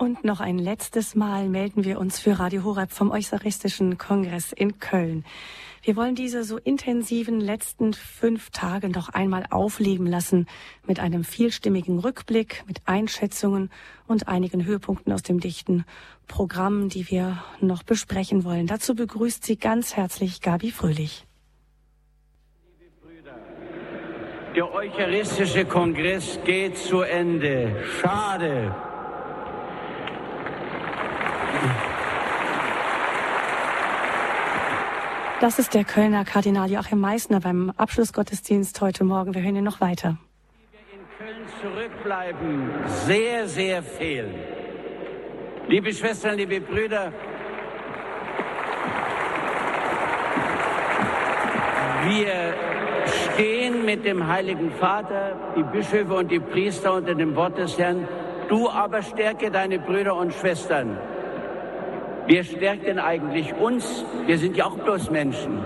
Und noch ein letztes Mal melden wir uns für Radio Horeb vom Eucharistischen Kongress in Köln. Wir wollen diese so intensiven letzten fünf Tage noch einmal aufleben lassen mit einem vielstimmigen Rückblick, mit Einschätzungen und einigen Höhepunkten aus dem dichten Programm, die wir noch besprechen wollen. Dazu begrüßt Sie ganz herzlich Gabi Fröhlich. Der Eucharistische Kongress geht zu Ende. Schade. Das ist der Kölner Kardinal Joachim Meissner beim Abschlussgottesdienst heute Morgen. Wir hören ihn noch weiter. Die wir in Köln zurückbleiben, sehr, sehr fehlen. Liebe Schwestern, liebe Brüder, wir stehen mit dem Heiligen Vater, die Bischöfe und die Priester unter dem Wort des Herrn. Du aber stärke deine Brüder und Schwestern. Wer stärkt denn eigentlich uns? Wir sind ja auch bloß Menschen.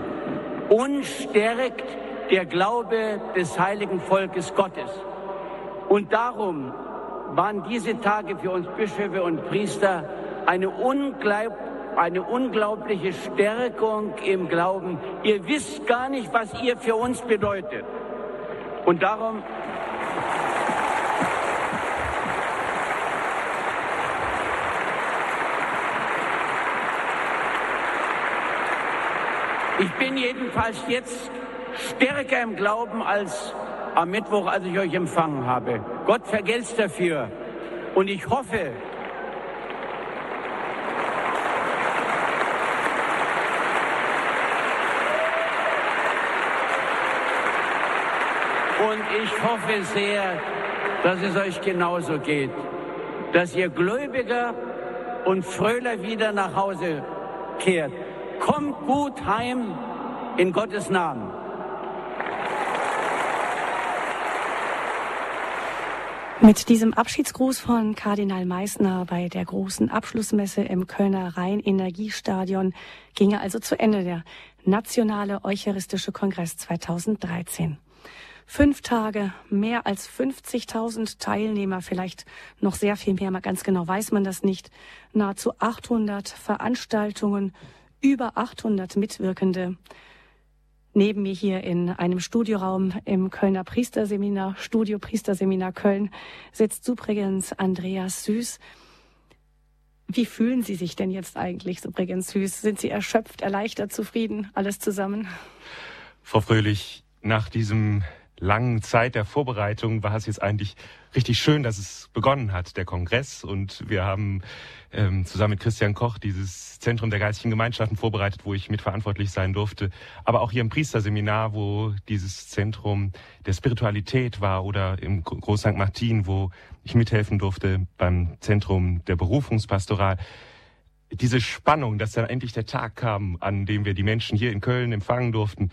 Uns stärkt der Glaube des heiligen Volkes Gottes. Und darum waren diese Tage für uns Bischöfe und Priester eine, unglaub, eine unglaubliche Stärkung im Glauben. Ihr wisst gar nicht, was ihr für uns bedeutet. Und darum Ich bin jedenfalls jetzt stärker im Glauben als am Mittwoch, als ich euch empfangen habe. Gott vergelt's dafür. Und ich hoffe, Und ich hoffe sehr, dass es euch genauso geht, dass ihr gläubiger und fröhler wieder nach Hause kehrt. Kommt gut heim in Gottes Namen. Mit diesem Abschiedsgruß von Kardinal Meissner bei der großen Abschlussmesse im Kölner Rhein-Energiestadion ging er also zu Ende der Nationale Eucharistische Kongress 2013. Fünf Tage, mehr als 50.000 Teilnehmer, vielleicht noch sehr viel mehr, mal ganz genau weiß man das nicht. Nahezu 800 Veranstaltungen, über 800 Mitwirkende. Neben mir hier in einem Studioraum im Kölner Priesterseminar, Studio Priesterseminar Köln, sitzt übrigens Andreas Süß. Wie fühlen Sie sich denn jetzt eigentlich, übrigens Süß? Sind Sie erschöpft, erleichtert, zufrieden, alles zusammen? Frau Fröhlich, nach diesem langen Zeit der Vorbereitung war es jetzt eigentlich richtig schön, dass es begonnen hat, der Kongress. Und wir haben ähm, zusammen mit Christian Koch dieses Zentrum der geistlichen Gemeinschaften vorbereitet, wo ich mitverantwortlich sein durfte. Aber auch hier im Priesterseminar, wo dieses Zentrum der Spiritualität war oder im Groß St. Martin, wo ich mithelfen durfte beim Zentrum der Berufungspastoral diese Spannung, dass dann endlich der Tag kam, an dem wir die Menschen hier in Köln empfangen durften,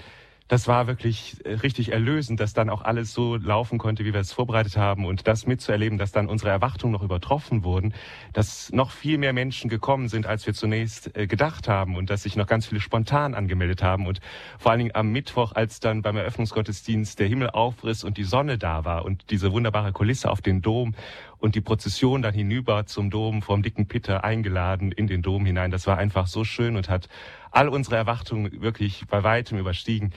das war wirklich äh, richtig erlösend, dass dann auch alles so laufen konnte, wie wir es vorbereitet haben und das mitzuerleben, dass dann unsere Erwartungen noch übertroffen wurden, dass noch viel mehr Menschen gekommen sind, als wir zunächst äh, gedacht haben und dass sich noch ganz viele spontan angemeldet haben und vor allen Dingen am Mittwoch, als dann beim Eröffnungsgottesdienst der Himmel aufriss und die Sonne da war und diese wunderbare Kulisse auf den Dom und die Prozession dann hinüber zum Dom vom dicken Peter eingeladen in den Dom hinein. Das war einfach so schön und hat all unsere Erwartungen wirklich bei weitem überstiegen.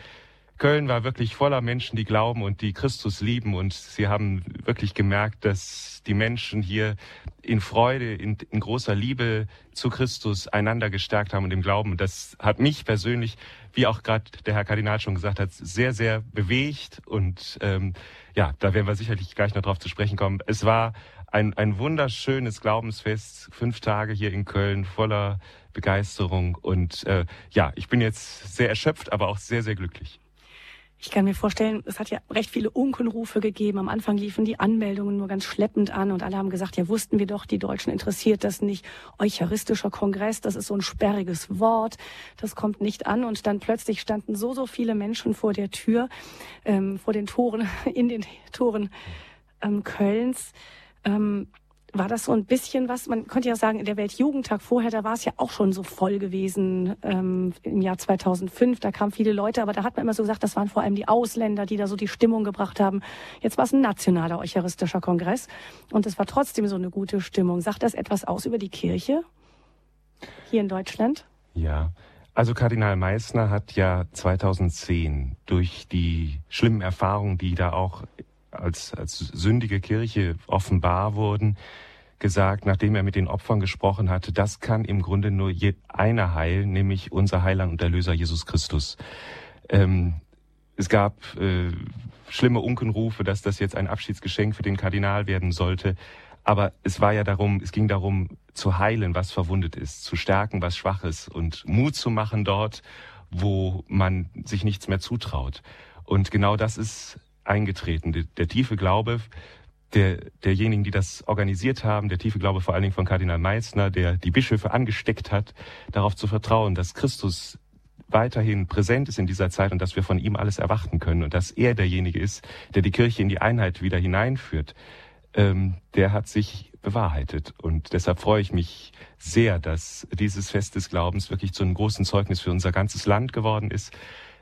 Köln war wirklich voller Menschen, die glauben und die Christus lieben. Und sie haben wirklich gemerkt, dass die Menschen hier in Freude, in, in großer Liebe zu Christus einander gestärkt haben und im Glauben. Das hat mich persönlich, wie auch gerade der Herr Kardinal schon gesagt hat, sehr, sehr bewegt. Und ähm, ja, da werden wir sicherlich gleich noch drauf zu sprechen kommen. Es war ein, ein wunderschönes Glaubensfest, fünf Tage hier in Köln, voller Begeisterung. Und äh, ja, ich bin jetzt sehr erschöpft, aber auch sehr, sehr glücklich. Ich kann mir vorstellen, es hat ja recht viele Unkenrufe gegeben. Am Anfang liefen die Anmeldungen nur ganz schleppend an und alle haben gesagt, ja wussten wir doch, die Deutschen interessiert das nicht. Eucharistischer Kongress, das ist so ein sperriges Wort, das kommt nicht an. Und dann plötzlich standen so, so viele Menschen vor der Tür, ähm, vor den Toren, in den Toren ähm, Kölns. Ähm, war das so ein bisschen was, man könnte ja sagen, der Weltjugendtag vorher, da war es ja auch schon so voll gewesen ähm, im Jahr 2005, da kamen viele Leute, aber da hat man immer so gesagt, das waren vor allem die Ausländer, die da so die Stimmung gebracht haben. Jetzt war es ein nationaler eucharistischer Kongress und es war trotzdem so eine gute Stimmung. Sagt das etwas aus über die Kirche hier in Deutschland? Ja, also Kardinal Meissner hat ja 2010 durch die schlimmen Erfahrungen, die da auch als, als sündige Kirche offenbar wurden, gesagt, nachdem er mit den Opfern gesprochen hatte, das kann im Grunde nur einer heilen, nämlich unser Heiland und Erlöser Jesus Christus. Ähm, es gab äh, schlimme Unkenrufe, dass das jetzt ein Abschiedsgeschenk für den Kardinal werden sollte. Aber es war ja darum, es ging darum, zu heilen, was verwundet ist, zu stärken, was schwach ist und Mut zu machen dort, wo man sich nichts mehr zutraut. Und genau das ist eingetreten. Der, der tiefe Glaube der, derjenigen, die das organisiert haben, der tiefe Glaube vor allen Dingen von Kardinal Meissner, der die Bischöfe angesteckt hat, darauf zu vertrauen, dass Christus weiterhin präsent ist in dieser Zeit und dass wir von ihm alles erwarten können und dass er derjenige ist, der die Kirche in die Einheit wieder hineinführt, ähm, der hat sich bewahrheitet. Und deshalb freue ich mich sehr, dass dieses Fest des Glaubens wirklich zu einem großen Zeugnis für unser ganzes Land geworden ist,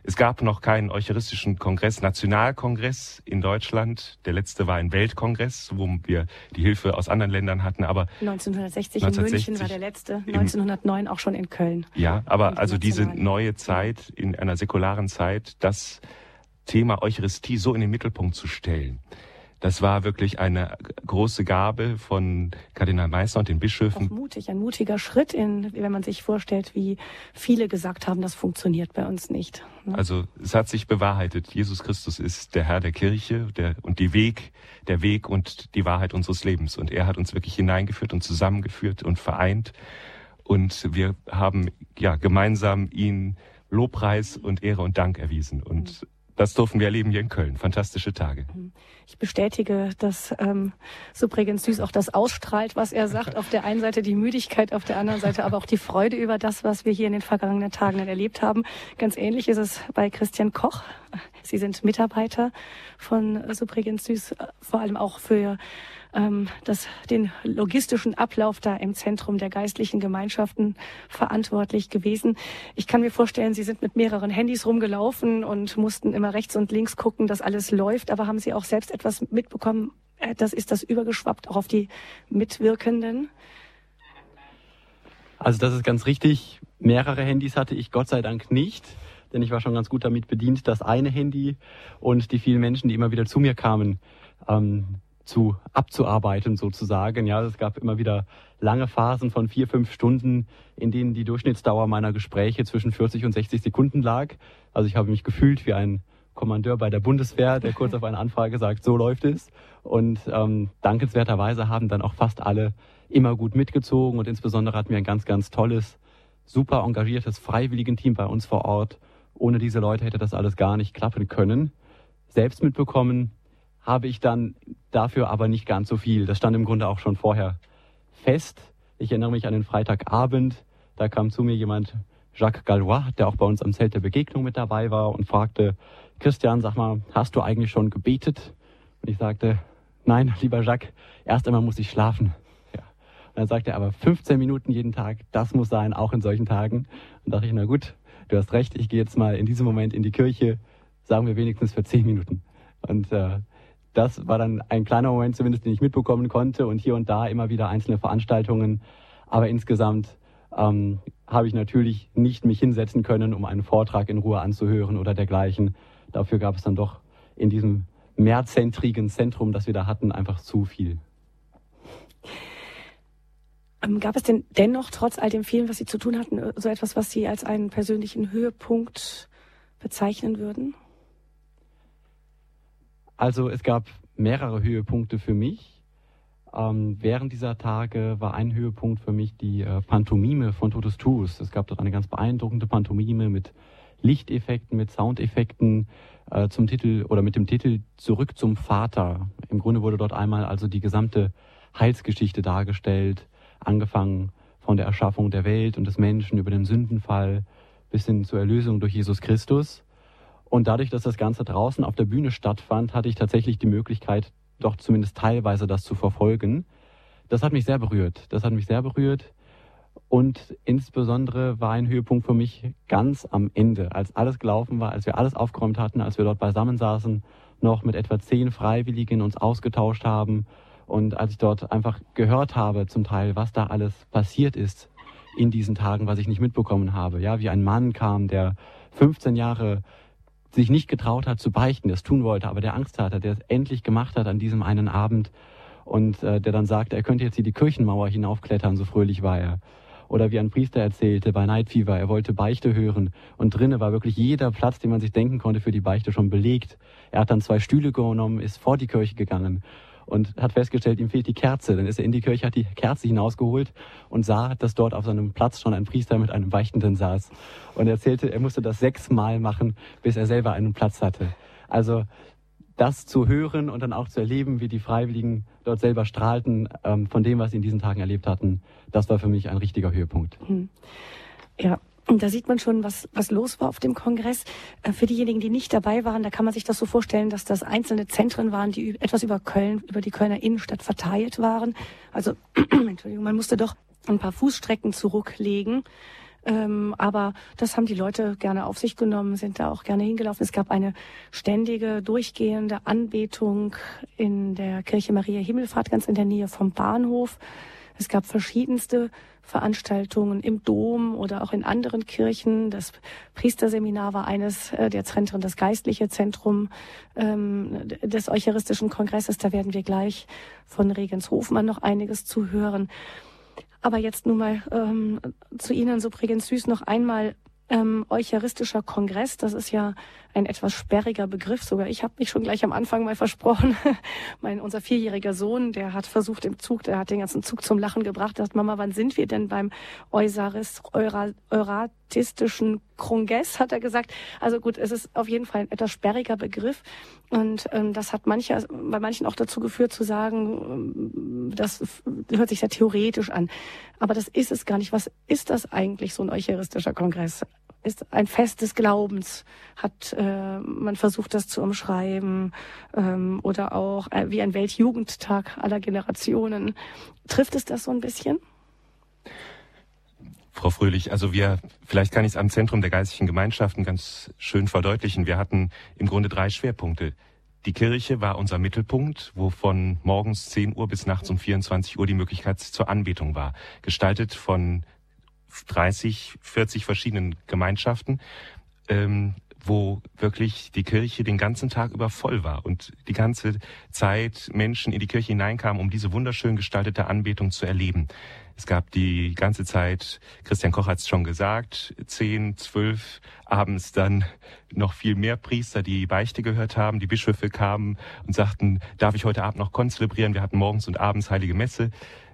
es gab noch keinen eucharistischen Kongress, Nationalkongress in Deutschland. Der letzte war ein Weltkongress, wo wir die Hilfe aus anderen Ländern hatten. Aber 1960, 1960 in München war der letzte, 1909 auch schon in Köln. Ja, aber also diese neue Zeit in einer säkularen Zeit, das Thema Eucharistie so in den Mittelpunkt zu stellen. Das war wirklich eine große Gabe von Kardinal Meister und den Bischöfen. Auch mutig, ein mutiger Schritt, in, wenn man sich vorstellt, wie viele gesagt haben, das funktioniert bei uns nicht. Ne? Also es hat sich bewahrheitet. Jesus Christus ist der Herr der Kirche der, und die Weg, der Weg und die Wahrheit unseres Lebens. Und er hat uns wirklich hineingeführt und zusammengeführt und vereint. Und wir haben ja gemeinsam ihn Lobpreis und Ehre und Dank erwiesen. Und das durften wir erleben hier in Köln. Fantastische Tage. Ich bestätige, dass ähm, Subregens Süß auch das ausstrahlt, was er sagt. Auf der einen Seite die Müdigkeit, auf der anderen Seite aber auch die Freude über das, was wir hier in den vergangenen Tagen erlebt haben. Ganz ähnlich ist es bei Christian Koch. Sie sind Mitarbeiter von Subregens Süß, vor allem auch für ähm, das, den logistischen Ablauf da im Zentrum der geistlichen Gemeinschaften verantwortlich gewesen. Ich kann mir vorstellen, Sie sind mit mehreren Handys rumgelaufen und mussten immer rechts und links gucken, dass alles läuft. Aber haben Sie auch selbst etwas mitbekommen? Äh, das ist das übergeschwappt auch auf die Mitwirkenden? Also das ist ganz richtig. Mehrere Handys hatte ich Gott sei Dank nicht, denn ich war schon ganz gut damit bedient, das eine Handy und die vielen Menschen, die immer wieder zu mir kamen, ähm, zu abzuarbeiten sozusagen. Ja, es gab immer wieder lange Phasen von vier, fünf Stunden, in denen die Durchschnittsdauer meiner Gespräche zwischen 40 und 60 Sekunden lag. Also ich habe mich gefühlt wie ein Kommandeur bei der Bundeswehr, der kurz auf eine Anfrage sagt, so läuft es. Und ähm, dankenswerterweise haben dann auch fast alle immer gut mitgezogen und insbesondere hatten wir ein ganz, ganz tolles, super engagiertes Freiwilligenteam bei uns vor Ort. Ohne diese Leute hätte das alles gar nicht klappen können. Selbst mitbekommen, habe ich dann dafür aber nicht ganz so viel. Das stand im Grunde auch schon vorher fest. Ich erinnere mich an den Freitagabend, da kam zu mir jemand, Jacques Gallois, der auch bei uns am Zelt der Begegnung mit dabei war und fragte, Christian, sag mal, hast du eigentlich schon gebetet? Und ich sagte, nein, lieber Jacques, erst einmal muss ich schlafen. Und dann sagte er, aber 15 Minuten jeden Tag, das muss sein, auch in solchen Tagen. Und dachte ich, na gut, du hast recht, ich gehe jetzt mal in diesem Moment in die Kirche, sagen wir wenigstens für 10 Minuten. Und äh, das war dann ein kleiner Moment zumindest, den ich mitbekommen konnte und hier und da immer wieder einzelne Veranstaltungen. Aber insgesamt ähm, habe ich natürlich nicht mich hinsetzen können, um einen Vortrag in Ruhe anzuhören oder dergleichen. Dafür gab es dann doch in diesem mehrzentrigen Zentrum, das wir da hatten, einfach zu viel. Ähm, gab es denn dennoch, trotz all dem vielen, was Sie zu tun hatten, so etwas, was Sie als einen persönlichen Höhepunkt bezeichnen würden? Also es gab mehrere Höhepunkte für mich. Ähm, während dieser Tage war ein Höhepunkt für mich die äh, Pantomime von Totus Tuus. Es gab dort eine ganz beeindruckende Pantomime mit Lichteffekten, mit Soundeffekten äh, zum Titel oder mit dem Titel Zurück zum Vater. Im Grunde wurde dort einmal also die gesamte Heilsgeschichte dargestellt, angefangen von der Erschaffung der Welt und des Menschen über den Sündenfall bis hin zur Erlösung durch Jesus Christus. Und dadurch, dass das Ganze draußen auf der Bühne stattfand, hatte ich tatsächlich die Möglichkeit, doch zumindest teilweise das zu verfolgen. das hat mich sehr berührt. Das hat mich sehr berührt. Und insbesondere war ein Höhepunkt für mich ganz am Ende, als alles gelaufen war, als wir alles aufgeräumt hatten, als wir dort beisammen saßen, noch mit etwa zehn Freiwilligen uns ausgetauscht haben und als ich dort einfach gehört habe, zum Teil, was da alles passiert ist in diesen Tagen, was ich nicht mitbekommen habe. Ja, wie ein Mann kam, der 15 Jahre sich nicht getraut hat zu beichten, der es tun wollte, aber der Angst hatte, der es endlich gemacht hat an diesem einen Abend und äh, der dann sagte, er könnte jetzt hier die Kirchenmauer hinaufklettern, so fröhlich war er. Oder wie ein Priester erzählte bei Night Fever, er wollte Beichte hören und drinnen war wirklich jeder Platz, den man sich denken konnte für die Beichte schon belegt. Er hat dann zwei Stühle genommen, ist vor die Kirche gegangen und hat festgestellt, ihm fehlt die Kerze. Dann ist er in die Kirche, hat die Kerze hinausgeholt und sah, dass dort auf seinem Platz schon ein Priester mit einem Beichtenden saß. Und er erzählte, er musste das sechsmal machen, bis er selber einen Platz hatte. Also das zu hören und dann auch zu erleben, wie die Freiwilligen dort selber strahlten ähm, von dem, was sie in diesen Tagen erlebt hatten, das war für mich ein richtiger Höhepunkt. Hm. Ja, und da sieht man schon, was, was los war auf dem Kongress. Äh, für diejenigen, die nicht dabei waren, da kann man sich das so vorstellen, dass das einzelne Zentren waren, die etwas über Köln, über die Kölner Innenstadt verteilt waren. Also, Entschuldigung, man musste doch ein paar Fußstrecken zurücklegen. Ähm, aber das haben die Leute gerne auf sich genommen, sind da auch gerne hingelaufen. Es gab eine ständige, durchgehende Anbetung in der Kirche Maria Himmelfahrt, ganz in der Nähe vom Bahnhof. Es gab verschiedenste Veranstaltungen im Dom oder auch in anderen Kirchen. Das Priesterseminar war eines äh, der Zentren, das geistliche Zentrum ähm, des Eucharistischen Kongresses. Da werden wir gleich von Regens Hofmann noch einiges zu hören. Aber jetzt nun mal ähm, zu Ihnen, so Bregenz Süß, noch einmal ähm, Eucharistischer Kongress. Das ist ja ein etwas sperriger Begriff. Sogar ich habe mich schon gleich am Anfang mal versprochen. mein unser vierjähriger Sohn, der hat versucht im Zug, der hat den ganzen Zug zum Lachen gebracht. Der sagt, Mama, wann sind wir denn beim Eusaris, Eura, Euratistischen Kongress? Hat er gesagt. Also gut, es ist auf jeden Fall ein etwas sperriger Begriff und ähm, das hat manche, bei manchen auch dazu geführt zu sagen, ähm, das hört sich sehr theoretisch an, aber das ist es gar nicht. Was ist das eigentlich so ein Eucharistischer Kongress? Ist ein Fest des Glaubens, hat äh, man versucht, das zu umschreiben, ähm, oder auch äh, wie ein Weltjugendtag aller Generationen. Trifft es das so ein bisschen? Frau Fröhlich, also wir, vielleicht kann ich es am Zentrum der geistlichen Gemeinschaften ganz schön verdeutlichen. Wir hatten im Grunde drei Schwerpunkte. Die Kirche war unser Mittelpunkt, wo von morgens 10 Uhr bis nachts um 24 Uhr die Möglichkeit zur Anbetung war. Gestaltet von 30, 40 verschiedenen Gemeinschaften, ähm, wo wirklich die Kirche den ganzen Tag über voll war und die ganze Zeit Menschen in die Kirche hineinkamen, um diese wunderschön gestaltete Anbetung zu erleben. Es gab die ganze Zeit, Christian Koch hat es schon gesagt, zehn, zwölf, abends dann noch viel mehr Priester, die Beichte gehört haben. Die Bischöfe kamen und sagten, darf ich heute Abend noch konzelebrieren? Wir hatten morgens und abends heilige Messe.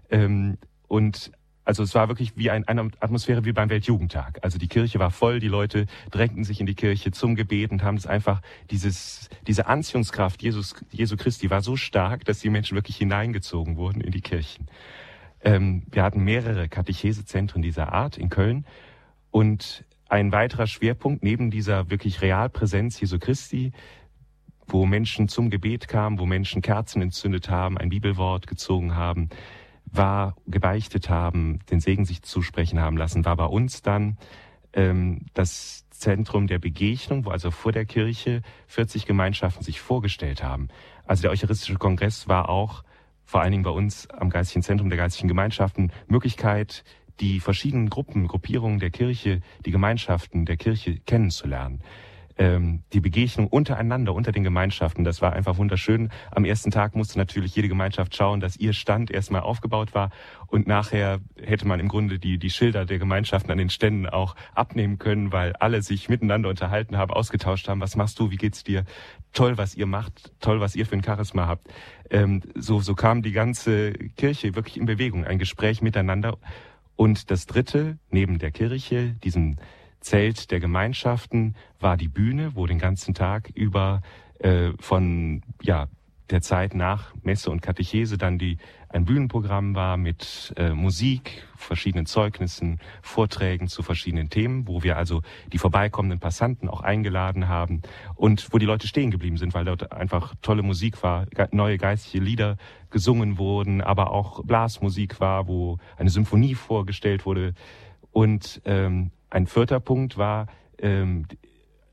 Ähm, und also es war wirklich wie ein, eine Atmosphäre wie beim Weltjugendtag. Also die Kirche war voll, die Leute drängten sich in die Kirche zum Gebet und haben es einfach, dieses, diese Anziehungskraft Jesus, Jesu Christi war so stark, dass die Menschen wirklich hineingezogen wurden in die Kirchen. Ähm, wir hatten mehrere Katechesezentren dieser Art in Köln und ein weiterer Schwerpunkt neben dieser wirklich Realpräsenz Jesu Christi, wo Menschen zum Gebet kamen, wo Menschen Kerzen entzündet haben, ein Bibelwort gezogen haben, war gebeichtet haben, den Segen sich zusprechen haben lassen, war bei uns dann ähm, das Zentrum der Begegnung, wo also vor der Kirche 40 Gemeinschaften sich vorgestellt haben. Also der Eucharistische Kongress war auch vor allen Dingen bei uns am Geistigen Zentrum der Geistigen Gemeinschaften Möglichkeit, die verschiedenen Gruppen, Gruppierungen der Kirche, die Gemeinschaften der Kirche kennenzulernen ähm, die Begegnung untereinander, unter den Gemeinschaften, das war einfach wunderschön. Am ersten Tag musste natürlich jede Gemeinschaft schauen, dass ihr Stand erstmal aufgebaut war und nachher hätte man im Grunde die, die Schilder der Gemeinschaften an den Ständen auch abnehmen können, weil alle sich miteinander unterhalten haben, ausgetauscht haben, was machst du, wie geht's dir? Toll, was ihr macht, toll, was ihr für ein Charisma habt. Ähm, so, so kam die ganze Kirche wirklich in Bewegung, ein Gespräch miteinander. Und das Dritte, neben der Kirche, diesem Zelt der Gemeinschaften war die Bühne, wo den ganzen Tag über äh, von ja der Zeit nach Messe und Katechese dann die ein Bühnenprogramm war mit äh, Musik, verschiedenen Zeugnissen, Vorträgen zu verschiedenen Themen, wo wir also die vorbeikommenden Passanten auch eingeladen haben und wo die Leute stehen geblieben sind, weil dort einfach tolle Musik war, neue geistliche Lieder gesungen wurden, aber auch Blasmusik war, wo eine Symphonie vorgestellt wurde. Und ähm, ein vierter Punkt war ähm,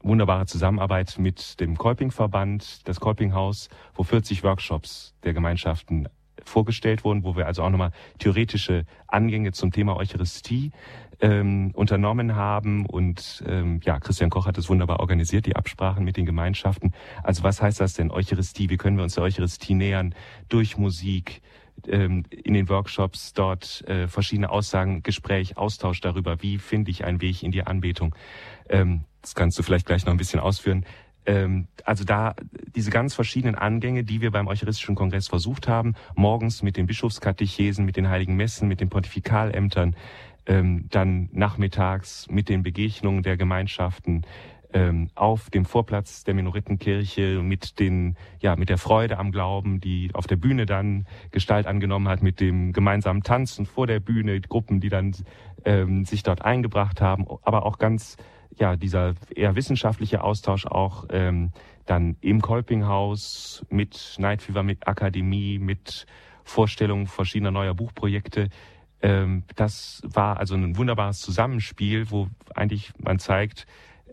wunderbare Zusammenarbeit mit dem Kolpingverband, das Kolpinghaus, wo 40 Workshops der Gemeinschaften vorgestellt wurden, wo wir also auch nochmal theoretische Angänge zum Thema Eucharistie ähm, unternommen haben. Und ähm, ja, Christian Koch hat es wunderbar organisiert, die Absprachen mit den Gemeinschaften. Also was heißt das denn Eucharistie? Wie können wir uns der Eucharistie nähern? Durch Musik, ähm, in den Workshops dort äh, verschiedene Aussagen, Gespräch, Austausch darüber, wie finde ich einen Weg in die Anbetung. Ähm, das kannst du vielleicht gleich noch ein bisschen ausführen. Ähm, also da diese ganz verschiedenen Angänge, die wir beim Eucharistischen Kongress versucht haben, morgens mit den Bischofskatechesen, mit den Heiligen Messen, mit den Pontifikalämtern, ähm, dann nachmittags mit den Begegnungen der Gemeinschaften, ähm, auf dem Vorplatz der Minoritenkirche mit den, ja, mit der Freude am Glauben, die auf der Bühne dann Gestalt angenommen hat, mit dem gemeinsamen Tanzen vor der Bühne, Gruppen, die dann ähm, sich dort eingebracht haben, aber auch ganz, ja, dieser eher wissenschaftliche Austausch auch ähm, dann im Kolpinghaus mit Night Fever, mit Akademie, mit Vorstellungen verschiedener neuer Buchprojekte. Ähm, das war also ein wunderbares Zusammenspiel, wo eigentlich man zeigt,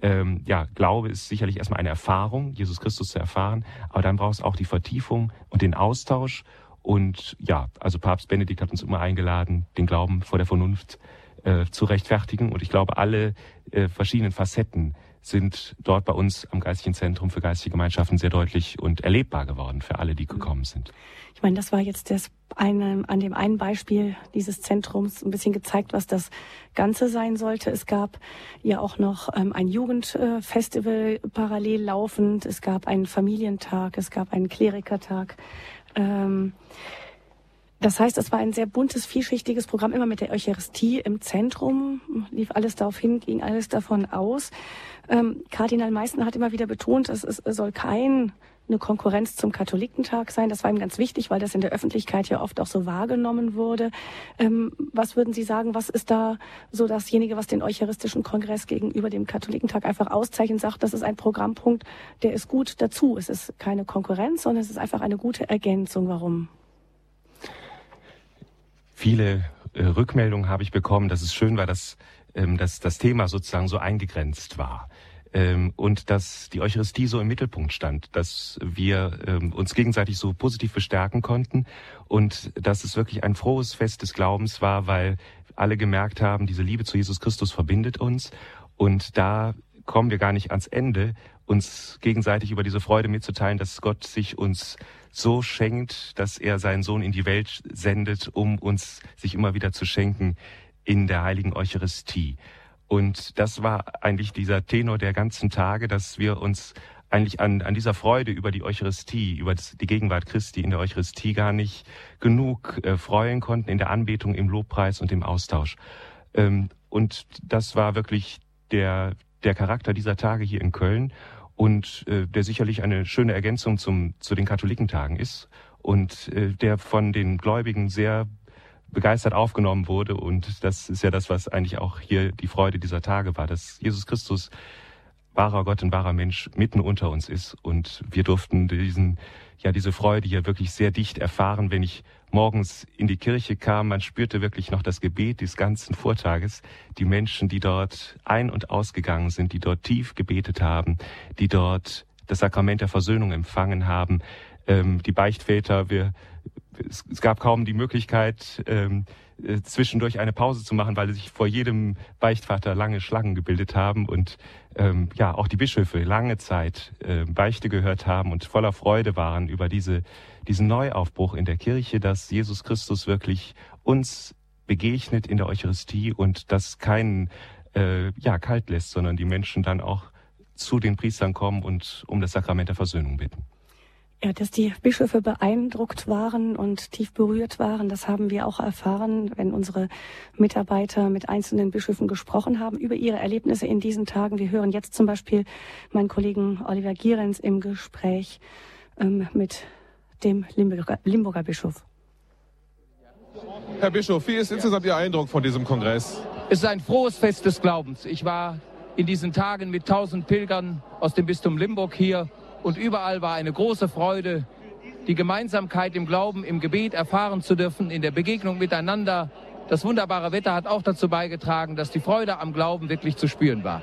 ähm, ja, Glaube ist sicherlich erstmal eine Erfahrung, Jesus Christus zu erfahren, aber dann braucht es auch die Vertiefung und den Austausch. Und ja, also Papst Benedikt hat uns immer eingeladen, den Glauben vor der Vernunft äh, zu rechtfertigen. Und ich glaube, alle äh, verschiedenen Facetten sind dort bei uns am Geistigen Zentrum für geistige Gemeinschaften sehr deutlich und erlebbar geworden für alle, die gekommen sind. Meine, das war jetzt das eine, an dem einen Beispiel dieses Zentrums ein bisschen gezeigt, was das Ganze sein sollte. Es gab ja auch noch ähm, ein Jugendfestival parallel laufend. Es gab einen Familientag, es gab einen Klerikertag. Ähm, das heißt, es war ein sehr buntes, vielschichtiges Programm, immer mit der Eucharistie im Zentrum, lief alles darauf hin, ging alles davon aus. Ähm, Kardinal Meissner hat immer wieder betont, es, es soll kein eine Konkurrenz zum Katholikentag sein. Das war ihm ganz wichtig, weil das in der Öffentlichkeit ja oft auch so wahrgenommen wurde. Ähm, was würden Sie sagen, was ist da so dasjenige, was den Eucharistischen Kongress gegenüber dem Katholikentag einfach auszeichnet, sagt, das ist ein Programmpunkt, der ist gut dazu. Es ist keine Konkurrenz, sondern es ist einfach eine gute Ergänzung. Warum? viele äh, Rückmeldungen habe ich bekommen, dass es schön war, dass, ähm, dass das Thema sozusagen so eingegrenzt war. Ähm, und dass die Eucharistie so im Mittelpunkt stand, dass wir ähm, uns gegenseitig so positiv bestärken konnten und dass es wirklich ein frohes Fest des Glaubens war, weil alle gemerkt haben, diese Liebe zu Jesus Christus verbindet uns und da kommen wir gar nicht ans Ende, uns gegenseitig über diese Freude mitzuteilen, dass Gott sich uns so schenkt, dass er seinen Sohn in die Welt sendet, um uns sich immer wieder zu schenken in der heiligen Eucharistie. Und das war eigentlich dieser Tenor der ganzen Tage, dass wir uns eigentlich an, an dieser Freude über die Eucharistie, über das, die Gegenwart Christi in der Eucharistie gar nicht genug äh, freuen konnten in der Anbetung, im Lobpreis und im Austausch. Ähm, und das war wirklich der, der Charakter dieser Tage hier in Köln und äh, der sicherlich eine schöne Ergänzung zum, zu den Katholikentagen ist und äh, der von den Gläubigen sehr begeistert aufgenommen wurde. Und das ist ja das, was eigentlich auch hier die Freude dieser Tage war, dass Jesus Christus wahrer Gott und wahrer Mensch mitten unter uns ist. Und wir durften diesen, ja, diese Freude hier wirklich sehr dicht erfahren, wenn ich morgens in die Kirche kam. Man spürte wirklich noch das Gebet des ganzen Vortages. Die Menschen, die dort ein- und ausgegangen sind, die dort tief gebetet haben, die dort das Sakrament der Versöhnung empfangen haben. Ähm, die Beichtväter, wir, es, es, gab kaum die Möglichkeit, ähm, äh, zwischendurch eine Pause zu machen, weil sich vor jedem Beichtvater lange Schlangen gebildet haben und ähm, ja auch die Bischöfe lange Zeit äh, Beichte gehört haben und voller Freude waren über diese, diesen Neuaufbruch in der Kirche, dass Jesus Christus wirklich uns begegnet in der Eucharistie und das keinen äh, ja, kalt lässt, sondern die Menschen dann auch zu den Priestern kommen und um das Sakrament der Versöhnung bitten. Ja, dass die Bischöfe beeindruckt waren und tief berührt waren, das haben wir auch erfahren, wenn unsere Mitarbeiter mit einzelnen Bischöfen gesprochen haben über ihre Erlebnisse in diesen Tagen. Wir hören jetzt zum Beispiel meinen Kollegen Oliver Gierens im Gespräch ähm, mit dem Limburger, Limburger Bischof. Herr Bischof, wie ist insgesamt Ihr Eindruck von diesem Kongress? Es ist ein frohes Fest des Glaubens. Ich war in diesen Tagen mit tausend Pilgern aus dem Bistum Limburg hier und überall war eine große Freude, die Gemeinsamkeit im Glauben, im Gebet erfahren zu dürfen, in der Begegnung miteinander. Das wunderbare Wetter hat auch dazu beigetragen, dass die Freude am Glauben wirklich zu spüren war.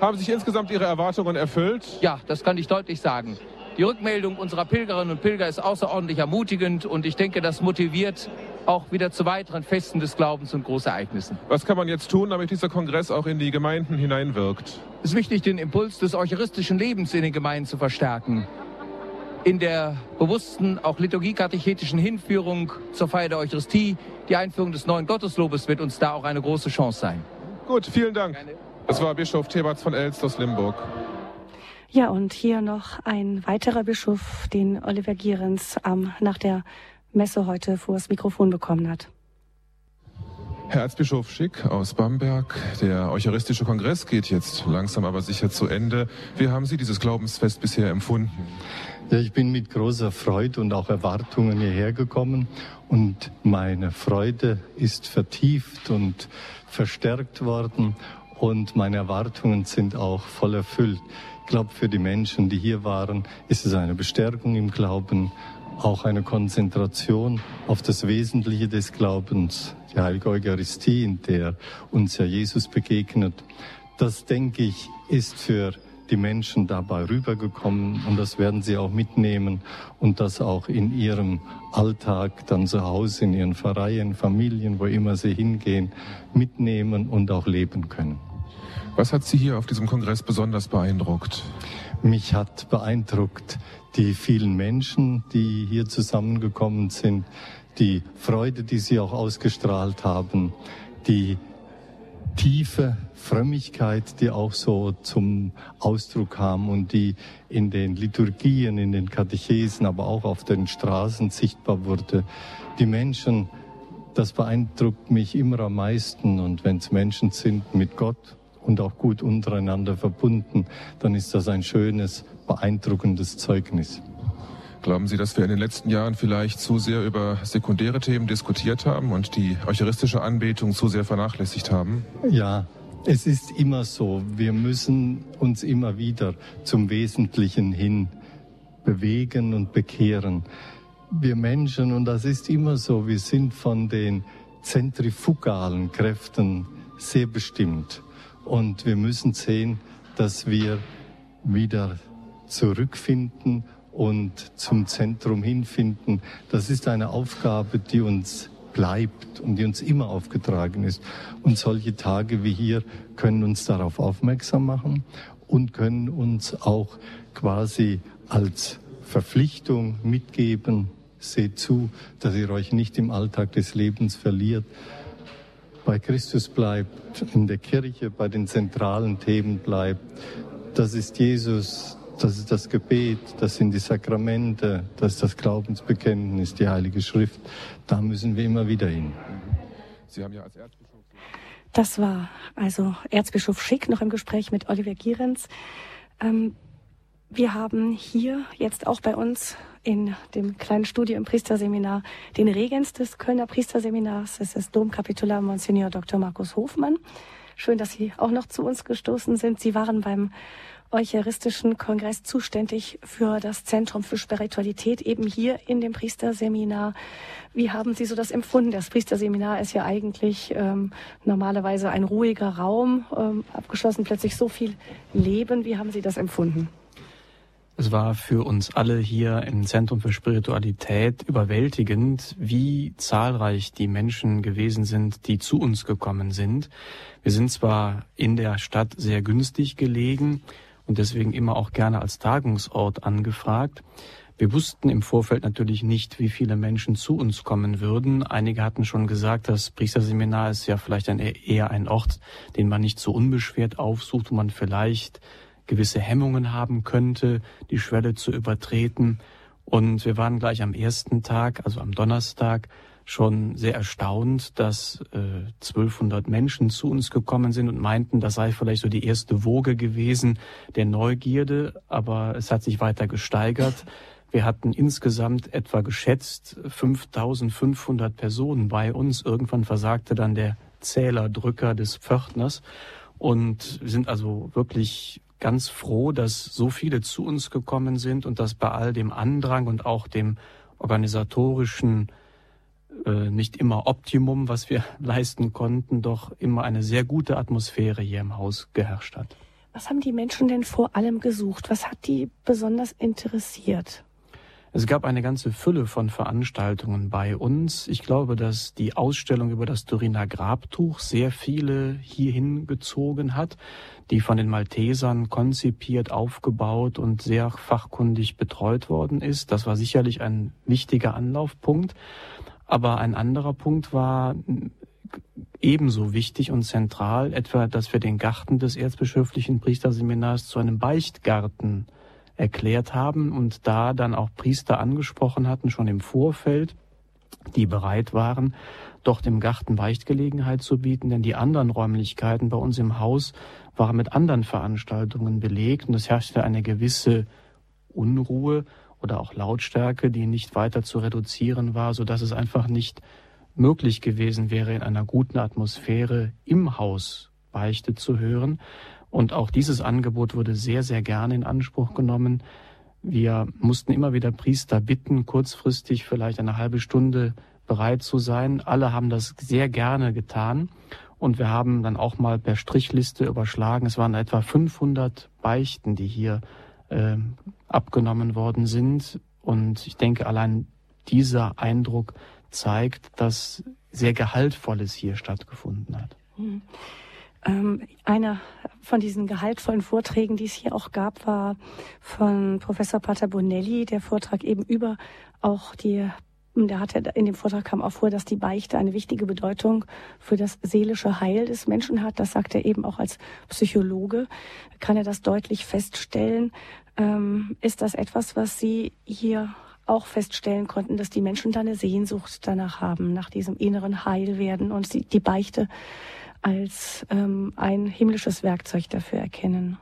Haben sich insgesamt Ihre Erwartungen erfüllt? Ja, das kann ich deutlich sagen. Die Rückmeldung unserer Pilgerinnen und Pilger ist außerordentlich ermutigend und ich denke, das motiviert auch wieder zu weiteren Festen des Glaubens und Großereignissen. Was kann man jetzt tun, damit dieser Kongress auch in die Gemeinden hineinwirkt? Es ist wichtig, den Impuls des eucharistischen Lebens in den Gemeinden zu verstärken. In der bewussten, auch liturgiekatechetischen Hinführung zur Feier der Eucharistie, die Einführung des neuen Gotteslobes wird uns da auch eine große Chance sein. Gut, vielen Dank. Es war Bischof Theberts von Elst aus Limburg. Ja, und hier noch ein weiterer Bischof, den Oliver Gierens ähm, nach der Messe heute vor das Mikrofon bekommen hat. Herr Erzbischof Schick aus Bamberg, der Eucharistische Kongress geht jetzt langsam aber sicher zu Ende. Wie haben Sie dieses Glaubensfest bisher empfunden? Ja, ich bin mit großer Freude und auch Erwartungen hierher gekommen und meine Freude ist vertieft und verstärkt worden und meine Erwartungen sind auch voll erfüllt. Ich glaube, für die Menschen, die hier waren, ist es eine Bestärkung im Glauben, auch eine Konzentration auf das Wesentliche des Glaubens, die heilige Eucharistie, in der uns ja Jesus begegnet. Das, denke ich, ist für die Menschen dabei rübergekommen und das werden sie auch mitnehmen und das auch in ihrem Alltag dann zu Hause, in ihren Vereinen, Familien, wo immer sie hingehen, mitnehmen und auch leben können. Was hat Sie hier auf diesem Kongress besonders beeindruckt? Mich hat beeindruckt die vielen Menschen, die hier zusammengekommen sind, die Freude, die sie auch ausgestrahlt haben, die tiefe Frömmigkeit, die auch so zum Ausdruck kam und die in den Liturgien, in den Katechesen, aber auch auf den Straßen sichtbar wurde. Die Menschen, das beeindruckt mich immer am meisten und wenn es Menschen sind mit Gott und auch gut untereinander verbunden, dann ist das ein schönes, beeindruckendes Zeugnis. Glauben Sie, dass wir in den letzten Jahren vielleicht zu sehr über sekundäre Themen diskutiert haben und die eucharistische Anbetung zu sehr vernachlässigt haben? Ja, es ist immer so. Wir müssen uns immer wieder zum Wesentlichen hin bewegen und bekehren. Wir Menschen, und das ist immer so, wir sind von den zentrifugalen Kräften sehr bestimmt. Und wir müssen sehen, dass wir wieder zurückfinden und zum Zentrum hinfinden. Das ist eine Aufgabe, die uns bleibt und die uns immer aufgetragen ist. Und solche Tage wie hier können uns darauf aufmerksam machen und können uns auch quasi als Verpflichtung mitgeben, seht zu, dass ihr euch nicht im Alltag des Lebens verliert, bei Christus bleibt, in der Kirche bei den zentralen Themen bleibt. Das ist Jesus, das ist das Gebet, das sind die Sakramente, das ist das Glaubensbekenntnis, die Heilige Schrift. Da müssen wir immer wieder hin. Sie haben ja als Erzbischof. Das war also Erzbischof Schick noch im Gespräch mit Oliver Gierens. Ähm, wir haben hier jetzt auch bei uns in dem kleinen Studio im Priesterseminar den Regens des Kölner Priesterseminars. Es ist Domkapitular Monsignor Dr. Markus Hofmann. Schön, dass Sie auch noch zu uns gestoßen sind. Sie waren beim Eucharistischen Kongress zuständig für das Zentrum für Spiritualität eben hier in dem Priesterseminar. Wie haben Sie so das empfunden? Das Priesterseminar ist ja eigentlich ähm, normalerweise ein ruhiger Raum, ähm, abgeschlossen plötzlich so viel Leben. Wie haben Sie das empfunden? Es war für uns alle hier im Zentrum für Spiritualität überwältigend, wie zahlreich die Menschen gewesen sind, die zu uns gekommen sind. Wir sind zwar in der Stadt sehr günstig gelegen und deswegen immer auch gerne als Tagungsort angefragt. Wir wussten im Vorfeld natürlich nicht, wie viele Menschen zu uns kommen würden. Einige hatten schon gesagt, das Priesterseminar ist ja vielleicht ein, eher ein Ort, den man nicht so unbeschwert aufsucht, wo man vielleicht gewisse Hemmungen haben könnte, die Schwelle zu übertreten. Und wir waren gleich am ersten Tag, also am Donnerstag, schon sehr erstaunt, dass äh, 1200 Menschen zu uns gekommen sind und meinten, das sei vielleicht so die erste Woge gewesen der Neugierde, aber es hat sich weiter gesteigert. Wir hatten insgesamt etwa geschätzt 5500 Personen bei uns. Irgendwann versagte dann der Zählerdrücker des Pförtners und sind also wirklich ganz froh, dass so viele zu uns gekommen sind und dass bei all dem Andrang und auch dem organisatorischen äh, nicht immer Optimum, was wir leisten konnten, doch immer eine sehr gute Atmosphäre hier im Haus geherrscht hat. Was haben die Menschen denn vor allem gesucht? Was hat die besonders interessiert? Es gab eine ganze Fülle von Veranstaltungen bei uns. Ich glaube, dass die Ausstellung über das Turiner Grabtuch sehr viele hierhin gezogen hat, die von den Maltesern konzipiert, aufgebaut und sehr fachkundig betreut worden ist. Das war sicherlich ein wichtiger Anlaufpunkt. Aber ein anderer Punkt war ebenso wichtig und zentral, etwa, dass wir den Garten des erzbischöflichen Priesterseminars zu einem Beichtgarten erklärt haben und da dann auch Priester angesprochen hatten, schon im Vorfeld, die bereit waren, dort im Garten Beichtgelegenheit zu bieten, denn die anderen Räumlichkeiten bei uns im Haus waren mit anderen Veranstaltungen belegt und es herrschte eine gewisse Unruhe oder auch Lautstärke, die nicht weiter zu reduzieren war, so dass es einfach nicht möglich gewesen wäre, in einer guten Atmosphäre im Haus Beichte zu hören. Und auch dieses Angebot wurde sehr, sehr gerne in Anspruch genommen. Wir mussten immer wieder Priester bitten, kurzfristig vielleicht eine halbe Stunde bereit zu sein. Alle haben das sehr gerne getan. Und wir haben dann auch mal per Strichliste überschlagen. Es waren etwa 500 Beichten, die hier äh, abgenommen worden sind. Und ich denke, allein dieser Eindruck zeigt, dass sehr Gehaltvolles hier stattgefunden hat. Mhm. Ähm, einer von diesen gehaltvollen Vorträgen, die es hier auch gab, war von Professor Pater Bonelli, der Vortrag eben über auch die der hatte in dem Vortrag kam auch vor, dass die Beichte eine wichtige Bedeutung für das seelische Heil des Menschen hat. Das sagt er eben auch als Psychologe. Kann er das deutlich feststellen? Ähm, ist das etwas, was Sie hier auch feststellen konnten, dass die Menschen da eine Sehnsucht danach haben, nach diesem inneren Heilwerden und sie die Beichte als ähm, ein himmlisches Werkzeug dafür erkennen?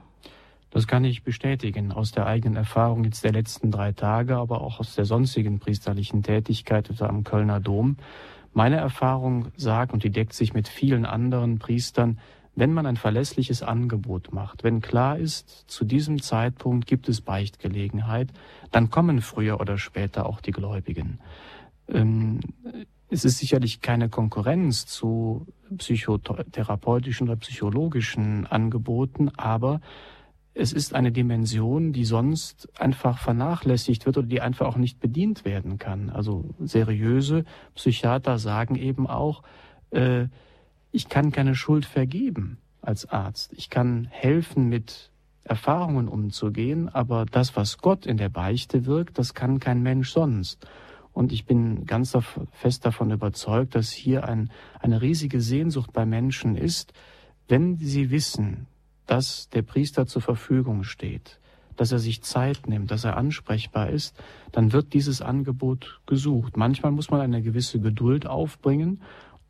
Das kann ich bestätigen aus der eigenen Erfahrung jetzt der letzten drei Tage, aber auch aus der sonstigen priesterlichen Tätigkeit am Kölner Dom. Meine Erfahrung sagt, und die deckt sich mit vielen anderen Priestern, wenn man ein verlässliches Angebot macht, wenn klar ist, zu diesem Zeitpunkt gibt es Beichtgelegenheit, dann kommen früher oder später auch die Gläubigen. Ähm, es ist sicherlich keine Konkurrenz zu psychotherapeutischen oder psychologischen Angeboten, aber es ist eine Dimension, die sonst einfach vernachlässigt wird oder die einfach auch nicht bedient werden kann. Also seriöse Psychiater sagen eben auch, äh, ich kann keine Schuld vergeben als Arzt. Ich kann helfen, mit Erfahrungen umzugehen, aber das, was Gott in der Beichte wirkt, das kann kein Mensch sonst. Und ich bin ganz fest davon überzeugt, dass hier ein, eine riesige Sehnsucht bei Menschen ist, wenn sie wissen, dass der Priester zur Verfügung steht, dass er sich Zeit nimmt, dass er ansprechbar ist, dann wird dieses Angebot gesucht. Manchmal muss man eine gewisse Geduld aufbringen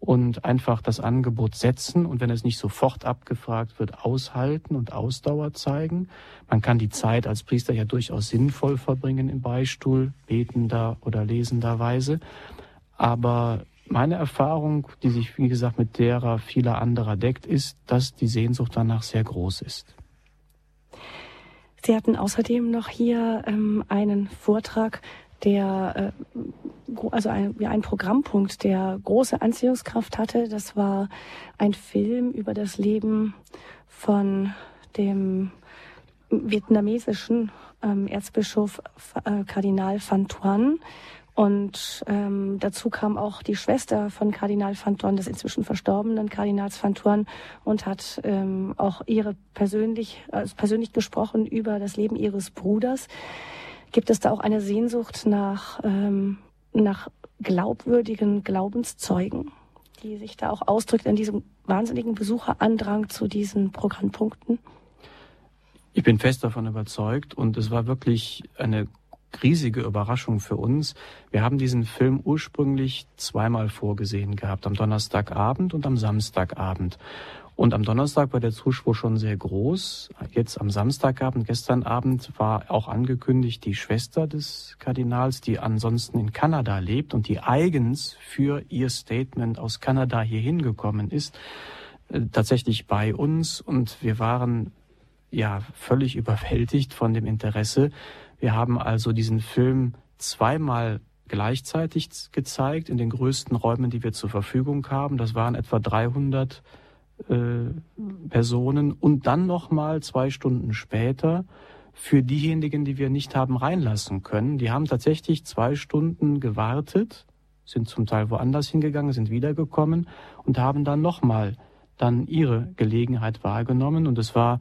und einfach das Angebot setzen und wenn es nicht sofort abgefragt wird, aushalten und Ausdauer zeigen. Man kann die Zeit als Priester ja durchaus sinnvoll verbringen im Beistuhl, betender oder lesender Weise. Aber meine Erfahrung, die sich, wie gesagt, mit derer vieler anderer deckt, ist, dass die Sehnsucht danach sehr groß ist. Sie hatten außerdem noch hier ähm, einen Vortrag der äh, also ein, ja, ein Programmpunkt, der große Anziehungskraft hatte. Das war ein Film über das Leben von dem vietnamesischen ähm, Erzbischof äh, Kardinal Van Thuan. Und ähm, dazu kam auch die Schwester von Kardinal Van Thuan, des inzwischen verstorbenen Kardinals Van Thuan, und hat ähm, auch ihre persönlich, äh, persönlich gesprochen über das Leben ihres Bruders. Gibt es da auch eine Sehnsucht nach, ähm, nach glaubwürdigen Glaubenszeugen, die sich da auch ausdrückt in diesem wahnsinnigen Besucherandrang zu diesen Programmpunkten? Ich bin fest davon überzeugt und es war wirklich eine riesige Überraschung für uns. Wir haben diesen Film ursprünglich zweimal vorgesehen gehabt, am Donnerstagabend und am Samstagabend. Und am Donnerstag war der Zuspruch schon sehr groß. Jetzt am Samstagabend, gestern Abend war auch angekündigt, die Schwester des Kardinals, die ansonsten in Kanada lebt und die eigens für ihr Statement aus Kanada hier hingekommen ist, äh, tatsächlich bei uns. Und wir waren ja völlig überwältigt von dem Interesse. Wir haben also diesen Film zweimal gleichzeitig gezeigt in den größten Räumen, die wir zur Verfügung haben. Das waren etwa 300 äh, Personen und dann nochmal zwei Stunden später für diejenigen, die wir nicht haben reinlassen können. Die haben tatsächlich zwei Stunden gewartet, sind zum Teil woanders hingegangen, sind wiedergekommen und haben dann nochmal dann ihre Gelegenheit wahrgenommen. Und es war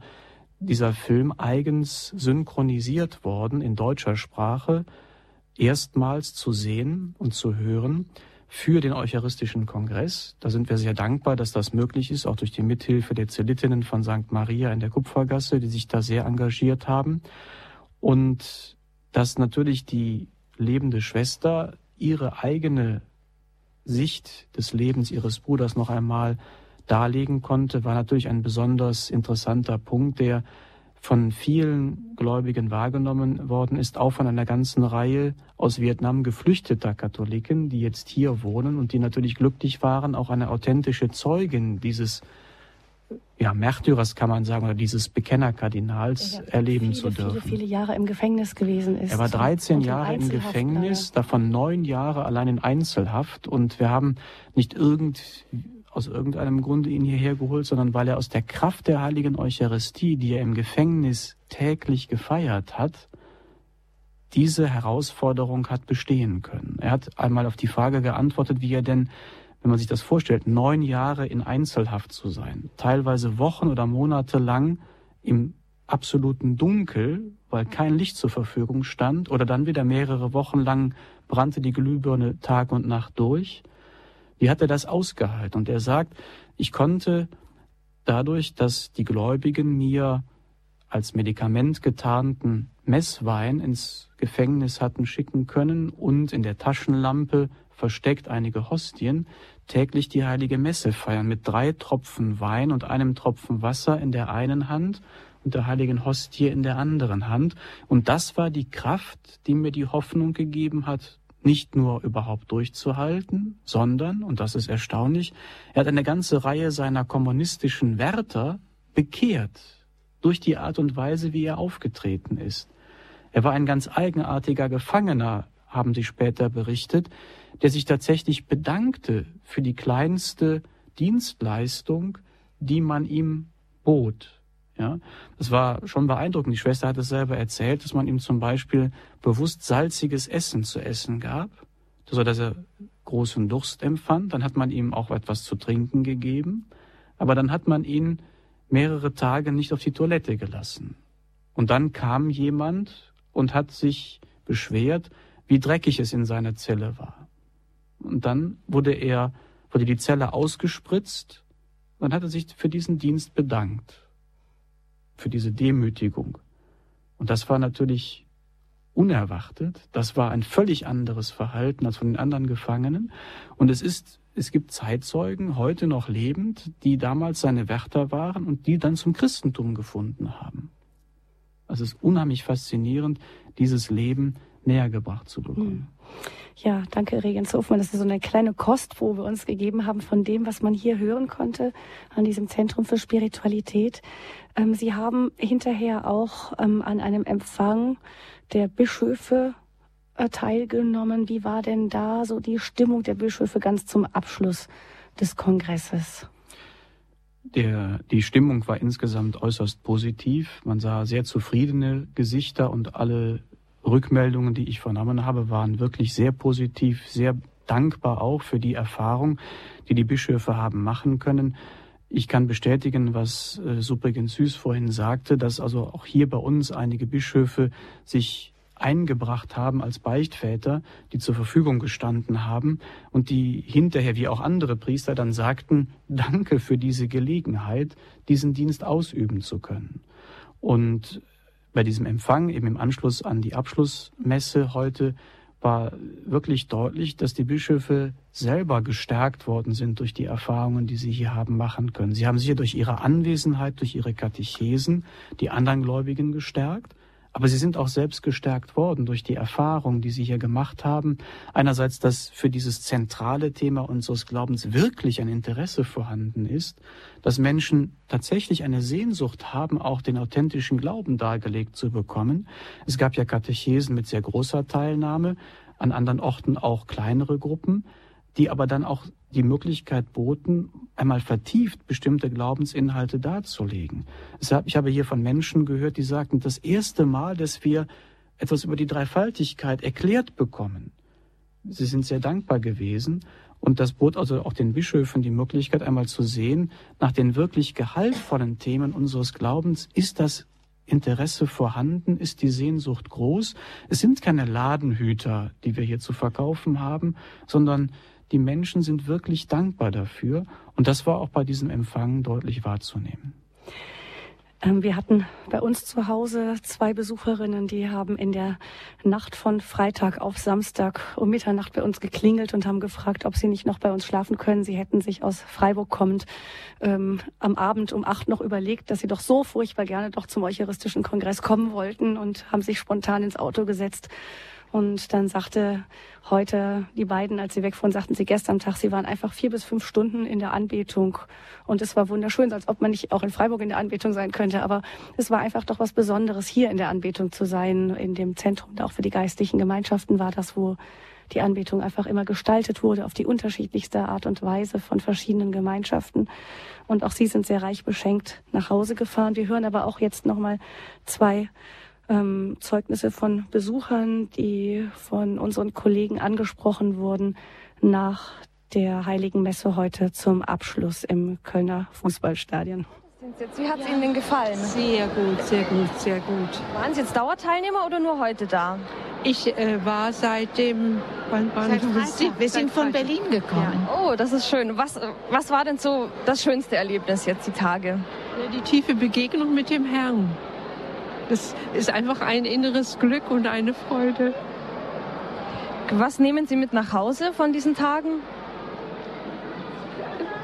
dieser Film eigens synchronisiert worden in deutscher Sprache, erstmals zu sehen und zu hören für den Eucharistischen Kongress. Da sind wir sehr dankbar, dass das möglich ist, auch durch die Mithilfe der Zelitinnen von St. Maria in der Kupfergasse, die sich da sehr engagiert haben. Und dass natürlich die lebende Schwester ihre eigene Sicht des Lebens ihres Bruders noch einmal darlegen konnte, war natürlich ein besonders interessanter Punkt, der von vielen Gläubigen wahrgenommen worden ist, auch von einer ganzen Reihe aus Vietnam geflüchteter Katholiken, die jetzt hier wohnen und die natürlich glücklich waren, auch eine authentische Zeugin dieses ja, Märtyrers kann man sagen, oder dieses Bekennerkardinals ja, erleben viele, zu dürfen. Viele, viele Jahre im Gefängnis gewesen ist. Er war 13 Jahre im Gefängnis, davon neun Jahre allein in Einzelhaft und wir haben nicht irgend aus irgendeinem Grunde ihn hierher geholt, sondern weil er aus der Kraft der heiligen Eucharistie, die er im Gefängnis täglich gefeiert hat, diese Herausforderung hat bestehen können. Er hat einmal auf die Frage geantwortet, wie er denn, wenn man sich das vorstellt, neun Jahre in Einzelhaft zu sein, teilweise Wochen oder Monate lang im absoluten Dunkel, weil kein Licht zur Verfügung stand, oder dann wieder mehrere Wochen lang brannte die Glühbirne Tag und Nacht durch, wie hat er das ausgehalten? Und er sagt, ich konnte dadurch, dass die Gläubigen mir als Medikament getarnten Messwein ins Gefängnis hatten schicken können und in der Taschenlampe versteckt einige Hostien, täglich die heilige Messe feiern mit drei Tropfen Wein und einem Tropfen Wasser in der einen Hand und der heiligen Hostie in der anderen Hand. Und das war die Kraft, die mir die Hoffnung gegeben hat, nicht nur überhaupt durchzuhalten, sondern, und das ist erstaunlich, er hat eine ganze Reihe seiner kommunistischen Wärter bekehrt durch die Art und Weise, wie er aufgetreten ist. Er war ein ganz eigenartiger Gefangener, haben sie später berichtet, der sich tatsächlich bedankte für die kleinste Dienstleistung, die man ihm bot. Ja, das war schon beeindruckend. Die Schwester hat es selber erzählt, dass man ihm zum Beispiel bewusst salziges Essen zu essen gab, so dass er großen Durst empfand. Dann hat man ihm auch etwas zu trinken gegeben, aber dann hat man ihn mehrere Tage nicht auf die Toilette gelassen. Und dann kam jemand und hat sich beschwert, wie dreckig es in seiner Zelle war. Und dann wurde er, wurde die Zelle ausgespritzt und hat er sich für diesen Dienst bedankt für diese Demütigung. Und das war natürlich unerwartet. Das war ein völlig anderes Verhalten als von den anderen Gefangenen. Und es ist, es gibt Zeitzeugen, heute noch lebend, die damals seine Wärter waren und die dann zum Christentum gefunden haben. Also es ist unheimlich faszinierend, dieses Leben näher gebracht zu bekommen. Hm. Ja, danke Regens Hofmann. Das ist so eine kleine Kost, wo wir uns gegeben haben von dem, was man hier hören konnte an diesem Zentrum für Spiritualität. Ähm, Sie haben hinterher auch ähm, an einem Empfang der Bischöfe äh, teilgenommen. Wie war denn da so die Stimmung der Bischöfe ganz zum Abschluss des Kongresses? Der, die Stimmung war insgesamt äußerst positiv. Man sah sehr zufriedene Gesichter und alle Rückmeldungen, die ich vernommen habe, waren wirklich sehr positiv, sehr dankbar auch für die Erfahrung, die die Bischöfe haben machen können. Ich kann bestätigen, was äh, Subrigen Süß vorhin sagte, dass also auch hier bei uns einige Bischöfe sich eingebracht haben als Beichtväter, die zur Verfügung gestanden haben und die hinterher, wie auch andere Priester, dann sagten, danke für diese Gelegenheit, diesen Dienst ausüben zu können. Und bei diesem Empfang, eben im Anschluss an die Abschlussmesse heute, war wirklich deutlich, dass die Bischöfe selber gestärkt worden sind durch die Erfahrungen, die sie hier haben machen können. Sie haben sicher durch ihre Anwesenheit, durch ihre Katechesen die anderen Gläubigen gestärkt, aber sie sind auch selbst gestärkt worden durch die Erfahrungen, die sie hier gemacht haben. Einerseits, dass für dieses zentrale Thema unseres Glaubens wirklich ein Interesse vorhanden ist, dass Menschen tatsächlich eine Sehnsucht haben, auch den authentischen Glauben dargelegt zu bekommen. Es gab ja Katechesen mit sehr großer Teilnahme, an anderen Orten auch kleinere Gruppen, die aber dann auch die Möglichkeit boten, einmal vertieft bestimmte Glaubensinhalte darzulegen. Ich habe hier von Menschen gehört, die sagten, das erste Mal, dass wir etwas über die Dreifaltigkeit erklärt bekommen. Sie sind sehr dankbar gewesen und das bot also auch den Bischöfen die Möglichkeit, einmal zu sehen, nach den wirklich gehaltvollen Themen unseres Glaubens, ist das Interesse vorhanden, ist die Sehnsucht groß. Es sind keine Ladenhüter, die wir hier zu verkaufen haben, sondern die Menschen sind wirklich dankbar dafür. Und das war auch bei diesem Empfang deutlich wahrzunehmen. Ähm, wir hatten bei uns zu Hause zwei Besucherinnen, die haben in der Nacht von Freitag auf Samstag um Mitternacht bei uns geklingelt und haben gefragt, ob sie nicht noch bei uns schlafen können. Sie hätten sich aus Freiburg kommend ähm, am Abend um acht noch überlegt, dass sie doch so furchtbar gerne doch zum Eucharistischen Kongress kommen wollten und haben sich spontan ins Auto gesetzt und dann sagte heute die beiden, als sie wegfuhren, sagten sie gestern Tag, sie waren einfach vier bis fünf Stunden in der Anbetung. Und es war wunderschön, als ob man nicht auch in Freiburg in der Anbetung sein könnte. Aber es war einfach doch was Besonderes, hier in der Anbetung zu sein, in dem Zentrum, auch für die geistlichen Gemeinschaften war das, wo die Anbetung einfach immer gestaltet wurde auf die unterschiedlichste Art und Weise von verschiedenen Gemeinschaften. Und auch sie sind sehr reich beschenkt nach Hause gefahren. Wir hören aber auch jetzt nochmal zwei ähm, Zeugnisse von Besuchern, die von unseren Kollegen angesprochen wurden nach der Heiligen Messe heute zum Abschluss im Kölner Fußballstadion. Wie hat es Ihnen denn gefallen? Sehr gut, sehr gut, sehr gut. Waren Sie jetzt Dauerteilnehmer oder nur heute da? Ich äh, war seit dem. Wann, wann seit Wir sind von Berlin gekommen. Ja. Oh, das ist schön. Was, was war denn so das schönste Erlebnis jetzt die Tage? Die tiefe Begegnung mit dem Herrn. Das ist einfach ein inneres Glück und eine Freude. Was nehmen Sie mit nach Hause von diesen Tagen?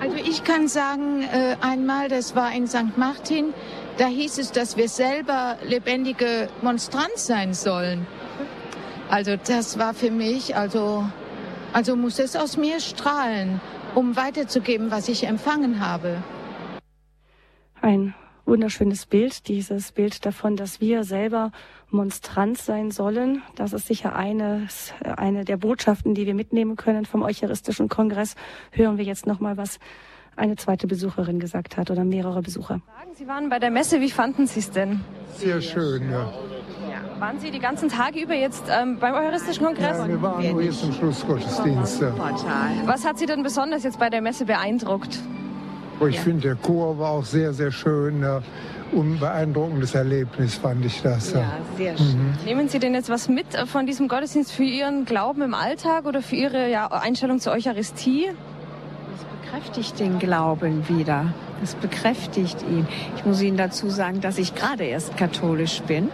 Also ich kann sagen, äh, einmal, das war in St. Martin, da hieß es, dass wir selber lebendige Monstranz sein sollen. Also das war für mich, also, also muss es aus mir strahlen, um weiterzugeben, was ich empfangen habe. Ein wunderschönes Bild, dieses Bild davon, dass wir selber Monstranz sein sollen. Das ist sicher eines, eine der Botschaften, die wir mitnehmen können vom Eucharistischen Kongress. Hören wir jetzt nochmal, was eine zweite Besucherin gesagt hat oder mehrere Besucher. Sie waren bei der Messe, wie fanden Sie es denn? Sehr schön, ja. Waren Sie die ganzen Tage über jetzt ähm, beim Eucharistischen Kongress? Ja, wir waren nur jetzt im Schlussgottesdienst. Ja. Was hat Sie denn besonders jetzt bei der Messe beeindruckt? Ich ja. finde, der Chor war auch sehr, sehr schön. Ja. Unbeeindruckendes Erlebnis fand ich das. Ja, sehr schön. Mhm. Nehmen Sie denn jetzt was mit von diesem Gottesdienst für Ihren Glauben im Alltag oder für Ihre ja, Einstellung zur Eucharistie? Das bekräftigt den Glauben wieder. Das bekräftigt ihn. Ich muss Ihnen dazu sagen, dass ich gerade erst katholisch bin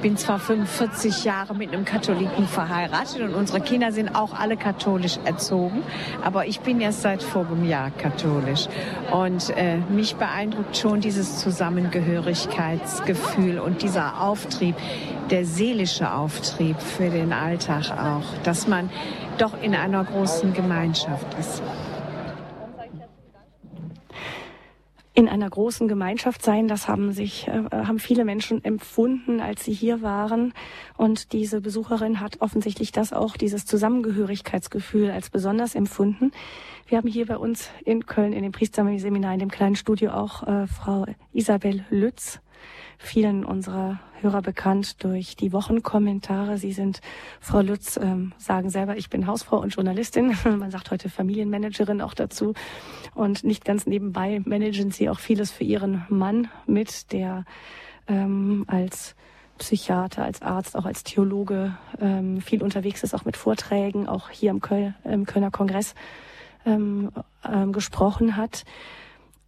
bin zwar 45 Jahre mit einem Katholiken verheiratet und unsere Kinder sind auch alle katholisch erzogen, aber ich bin erst seit vorigem Jahr katholisch. Und äh, mich beeindruckt schon dieses Zusammengehörigkeitsgefühl und dieser Auftrieb, der seelische Auftrieb für den Alltag auch, dass man doch in einer großen Gemeinschaft ist. In einer großen Gemeinschaft sein. Das haben sich, äh, haben viele Menschen empfunden, als sie hier waren. Und diese Besucherin hat offensichtlich das auch, dieses Zusammengehörigkeitsgefühl als besonders empfunden. Wir haben hier bei uns in Köln in dem Priesterseminar in dem kleinen Studio auch äh, Frau Isabel Lütz vielen unserer Hörer bekannt durch die Wochenkommentare. Sie sind, Frau Lutz, ähm, sagen selber, ich bin Hausfrau und Journalistin. Man sagt heute Familienmanagerin auch dazu. Und nicht ganz nebenbei managen Sie auch vieles für Ihren Mann mit, der ähm, als Psychiater, als Arzt, auch als Theologe ähm, viel unterwegs ist, auch mit Vorträgen, auch hier im, Köl im Kölner Kongress ähm, ähm, gesprochen hat.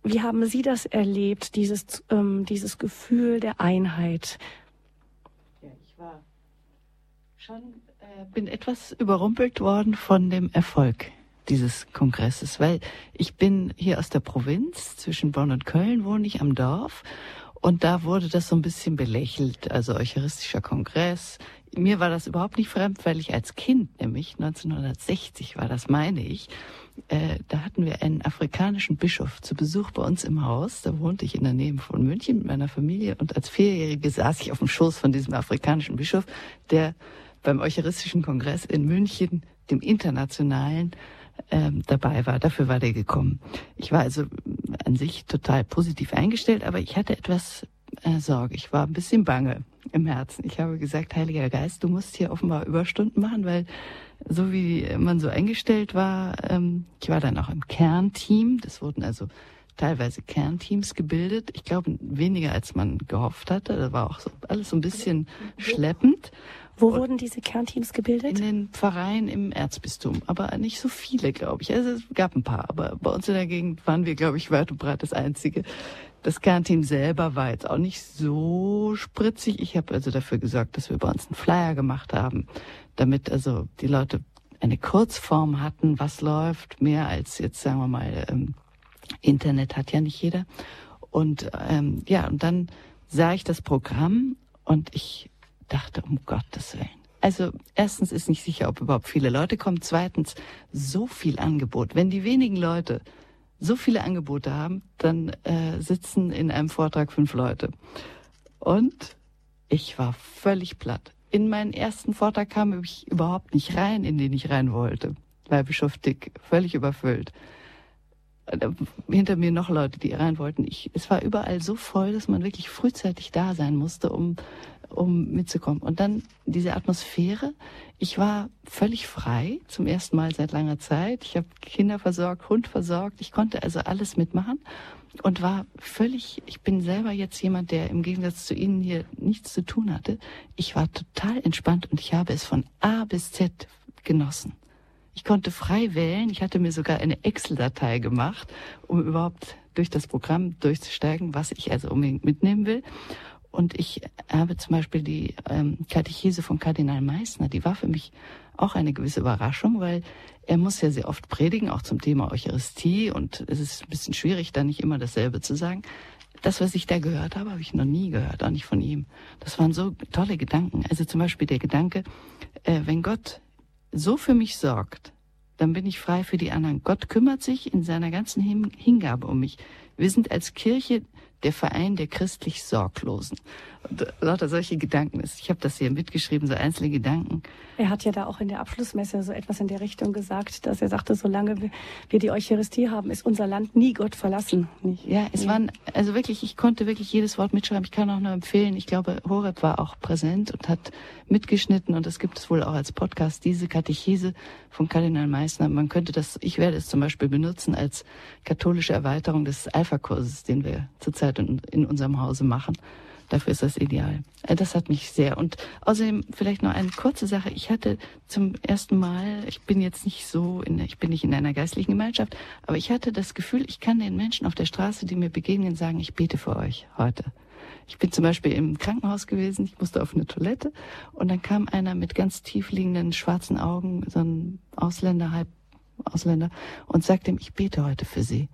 Wie haben Sie das erlebt, dieses, ähm, dieses Gefühl der Einheit? war schon, äh, bin etwas überrumpelt worden von dem Erfolg dieses Kongresses, weil ich bin hier aus der Provinz, zwischen Bonn und Köln wohne ich am Dorf und da wurde das so ein bisschen belächelt, also Eucharistischer Kongress. Mir war das überhaupt nicht fremd, weil ich als Kind, nämlich 1960 war das, meine ich, äh, da hatten wir einen afrikanischen Bischof zu Besuch bei uns im Haus. Da wohnte ich in der Nähe von München mit meiner Familie und als Vierjährige saß ich auf dem Schoß von diesem afrikanischen Bischof, der beim Eucharistischen Kongress in München, dem internationalen, ähm, dabei war. Dafür war der gekommen. Ich war also an sich total positiv eingestellt, aber ich hatte etwas äh, Sorge. Ich war ein bisschen bange im Herzen. Ich habe gesagt, Heiliger Geist, du musst hier offenbar Überstunden machen, weil so wie man so eingestellt war, ähm, ich war dann auch im Kernteam. Das wurden also teilweise Kernteams gebildet. Ich glaube, weniger als man gehofft hatte. Da war auch so alles so ein bisschen schleppend. Wo wurden diese Kernteams gebildet? In den Pfarreien im Erzbistum, aber nicht so viele, glaube ich. Also es gab ein paar, aber bei uns in der Gegend waren wir, glaube ich, weit und breit das Einzige. Das Kernteam selber war jetzt auch nicht so spritzig. Ich habe also dafür gesorgt, dass wir bei uns einen Flyer gemacht haben, damit also die Leute eine Kurzform hatten, was läuft, mehr als jetzt sagen wir mal ähm, Internet hat ja nicht jeder. Und ähm, ja, und dann sah ich das Programm und ich dachte, um Gottes Willen. Also erstens ist nicht sicher, ob überhaupt viele Leute kommen. Zweitens, so viel Angebot. Wenn die wenigen Leute so viele Angebote haben, dann äh, sitzen in einem Vortrag fünf Leute. Und ich war völlig platt. In meinen ersten Vortrag kam ich überhaupt nicht rein, in den ich rein wollte. Weil Bischof Dick völlig überfüllt. Hinter mir noch Leute, die rein wollten. Ich, es war überall so voll, dass man wirklich frühzeitig da sein musste, um um mitzukommen. Und dann diese Atmosphäre. Ich war völlig frei, zum ersten Mal seit langer Zeit. Ich habe Kinder versorgt, Hund versorgt. Ich konnte also alles mitmachen und war völlig, ich bin selber jetzt jemand, der im Gegensatz zu Ihnen hier nichts zu tun hatte. Ich war total entspannt und ich habe es von A bis Z genossen. Ich konnte frei wählen. Ich hatte mir sogar eine Excel-Datei gemacht, um überhaupt durch das Programm durchzusteigen, was ich also unbedingt mitnehmen will. Und ich habe zum Beispiel die ähm, Katechese von Kardinal Meissner, die war für mich auch eine gewisse Überraschung, weil er muss ja sehr oft predigen, auch zum Thema Eucharistie. Und es ist ein bisschen schwierig, da nicht immer dasselbe zu sagen. Das, was ich da gehört habe, habe ich noch nie gehört, auch nicht von ihm. Das waren so tolle Gedanken. Also zum Beispiel der Gedanke, äh, wenn Gott so für mich sorgt, dann bin ich frei für die anderen. Gott kümmert sich in seiner ganzen Hingabe um mich. Wir sind als Kirche der Verein der christlich Sorglosen. Und lauter solche Gedanken. Ich habe das hier mitgeschrieben, so einzelne Gedanken. Er hat ja da auch in der Abschlussmesse so etwas in der Richtung gesagt, dass er sagte, solange wir die Eucharistie haben, ist unser Land nie Gott verlassen. Nicht? Ja, es ja. waren, also wirklich, ich konnte wirklich jedes Wort mitschreiben. Ich kann auch nur empfehlen, ich glaube, Horeb war auch präsent und hat mitgeschnitten und das gibt es wohl auch als Podcast, diese Katechese von Kardinal Meissner. Man könnte das, ich werde es zum Beispiel benutzen als katholische Erweiterung des Alpha-Kurses, den wir zurzeit in, in unserem Hause machen. Dafür ist das ideal. Äh, das hat mich sehr. Und außerdem vielleicht noch eine kurze Sache. Ich hatte zum ersten Mal, ich bin jetzt nicht so, in, ich bin nicht in einer geistlichen Gemeinschaft, aber ich hatte das Gefühl, ich kann den Menschen auf der Straße, die mir begegnen, sagen, ich bete für euch heute. Ich bin zum Beispiel im Krankenhaus gewesen, ich musste auf eine Toilette und dann kam einer mit ganz tief liegenden schwarzen Augen, so ein Ausländer, halb Ausländer, und sagte ihm, ich bete heute für Sie.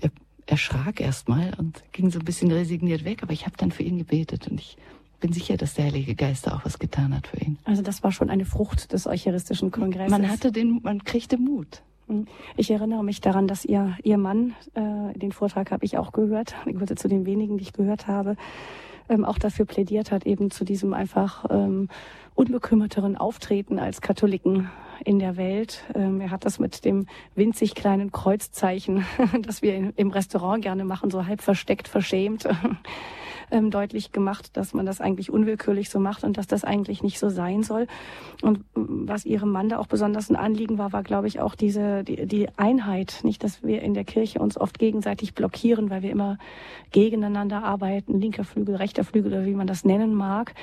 Er erschrak erstmal und ging so ein bisschen resigniert weg, aber ich habe dann für ihn gebetet und ich bin sicher, dass der Heilige Geist auch was getan hat für ihn. Also das war schon eine Frucht des Eucharistischen Kongresses. Man hatte den, man kriegte Mut. Hm. Ich erinnere mich daran, dass ihr, ihr Mann, äh, den Vortrag habe ich auch gehört, ich gehörte zu den wenigen, die ich gehört habe, ähm, auch dafür plädiert hat, eben zu diesem einfach ähm, unbekümmerteren Auftreten als Katholiken in der Welt. Ähm, er hat das mit dem winzig kleinen Kreuzzeichen, das wir im Restaurant gerne machen, so halb versteckt, verschämt, ähm, deutlich gemacht, dass man das eigentlich unwillkürlich so macht und dass das eigentlich nicht so sein soll. Und mm, was ihrem Mann da auch besonders ein Anliegen war, war, glaube ich, auch diese, die, die Einheit. Nicht, dass wir in der Kirche uns oft gegenseitig blockieren, weil wir immer gegeneinander arbeiten, linker Flügel, rechter Flügel oder wie man das nennen mag.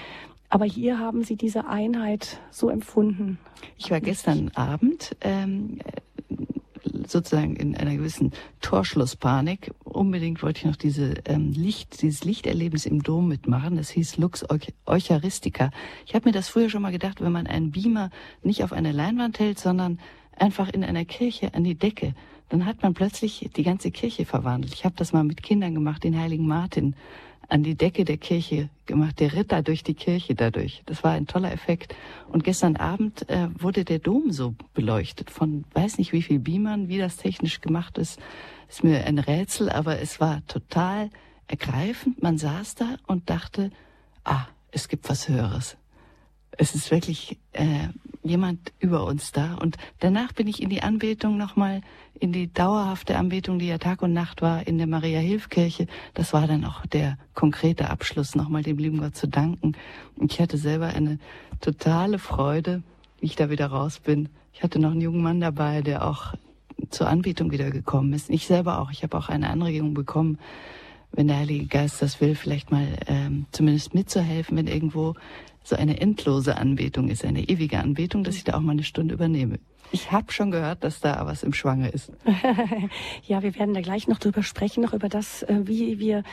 Aber hier haben Sie diese Einheit so empfunden. Ich war gestern Abend ähm, sozusagen in einer gewissen Torschlusspanik. Unbedingt wollte ich noch diese ähm, Licht, dieses Lichterlebnis im Dom mitmachen. Das hieß Lux Eucharistica. Ich habe mir das früher schon mal gedacht, wenn man einen Beamer nicht auf eine Leinwand hält, sondern einfach in einer Kirche an die Decke, dann hat man plötzlich die ganze Kirche verwandelt. Ich habe das mal mit Kindern gemacht, den heiligen Martin an die Decke der Kirche gemacht, der Ritter durch die Kirche dadurch. Das war ein toller Effekt. Und gestern Abend äh, wurde der Dom so beleuchtet von weiß nicht wie viel Beamern, wie das technisch gemacht ist, ist mir ein Rätsel, aber es war total ergreifend. Man saß da und dachte, ah, es gibt was Höheres. Es ist wirklich äh, jemand über uns da. Und danach bin ich in die Anbetung nochmal, in die dauerhafte Anbetung, die ja Tag und Nacht war, in der Maria-Hilf-Kirche. Das war dann auch der konkrete Abschluss, nochmal dem lieben Gott zu danken. Und ich hatte selber eine totale Freude, wie ich da wieder raus bin. Ich hatte noch einen jungen Mann dabei, der auch zur Anbetung wieder gekommen ist. Ich selber auch. Ich habe auch eine Anregung bekommen, wenn der Heilige Geist das will, vielleicht mal ähm, zumindest mitzuhelfen, wenn irgendwo so eine endlose Anbetung ist, eine ewige Anbetung, dass ich da auch mal eine Stunde übernehme. Ich habe schon gehört, dass da was im Schwange ist. ja, wir werden da gleich noch drüber sprechen, noch über das, äh, wie wir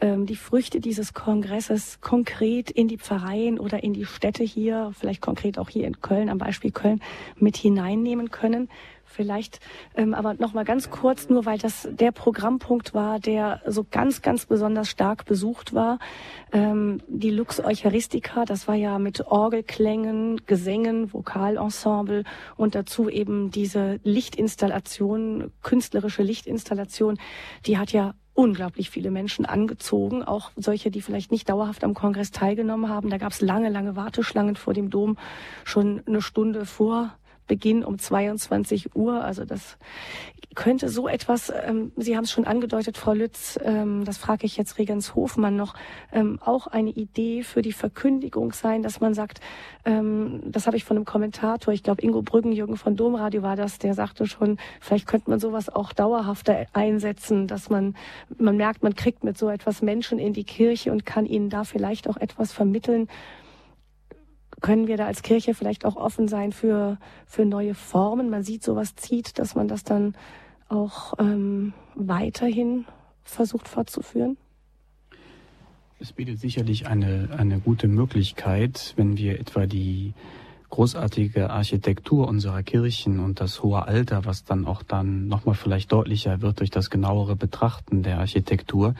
ähm, die Früchte dieses Kongresses konkret in die Pfarreien oder in die Städte hier, vielleicht konkret auch hier in Köln, am Beispiel Köln, mit hineinnehmen können. Vielleicht ähm, aber noch mal ganz kurz, nur weil das der Programmpunkt war, der so ganz, ganz besonders stark besucht war. Ähm, die Lux Eucharistica, das war ja mit Orgelklängen, Gesängen, Vokalensemble und dazu eben diese Lichtinstallation, künstlerische Lichtinstallation, die hat ja unglaublich viele Menschen angezogen, auch solche, die vielleicht nicht dauerhaft am Kongress teilgenommen haben. Da gab es lange, lange Warteschlangen vor dem Dom, schon eine Stunde vor Beginn um 22 Uhr. Also das könnte so etwas, ähm, Sie haben es schon angedeutet, Frau Lütz, ähm, das frage ich jetzt Regens Hofmann noch, ähm, auch eine Idee für die Verkündigung sein, dass man sagt, ähm, das habe ich von einem Kommentator, ich glaube Ingo Brüggenjürgen von Domradio war das, der sagte schon, vielleicht könnte man sowas auch dauerhafter einsetzen, dass man, man merkt, man kriegt mit so etwas Menschen in die Kirche und kann ihnen da vielleicht auch etwas vermitteln, können wir da als Kirche vielleicht auch offen sein für, für neue Formen? Man sieht, sowas zieht, dass man das dann auch ähm, weiterhin versucht fortzuführen? Es bietet sicherlich eine, eine gute Möglichkeit, wenn wir etwa die großartige Architektur unserer Kirchen und das hohe Alter, was dann auch dann nochmal vielleicht deutlicher wird durch das genauere Betrachten der Architektur,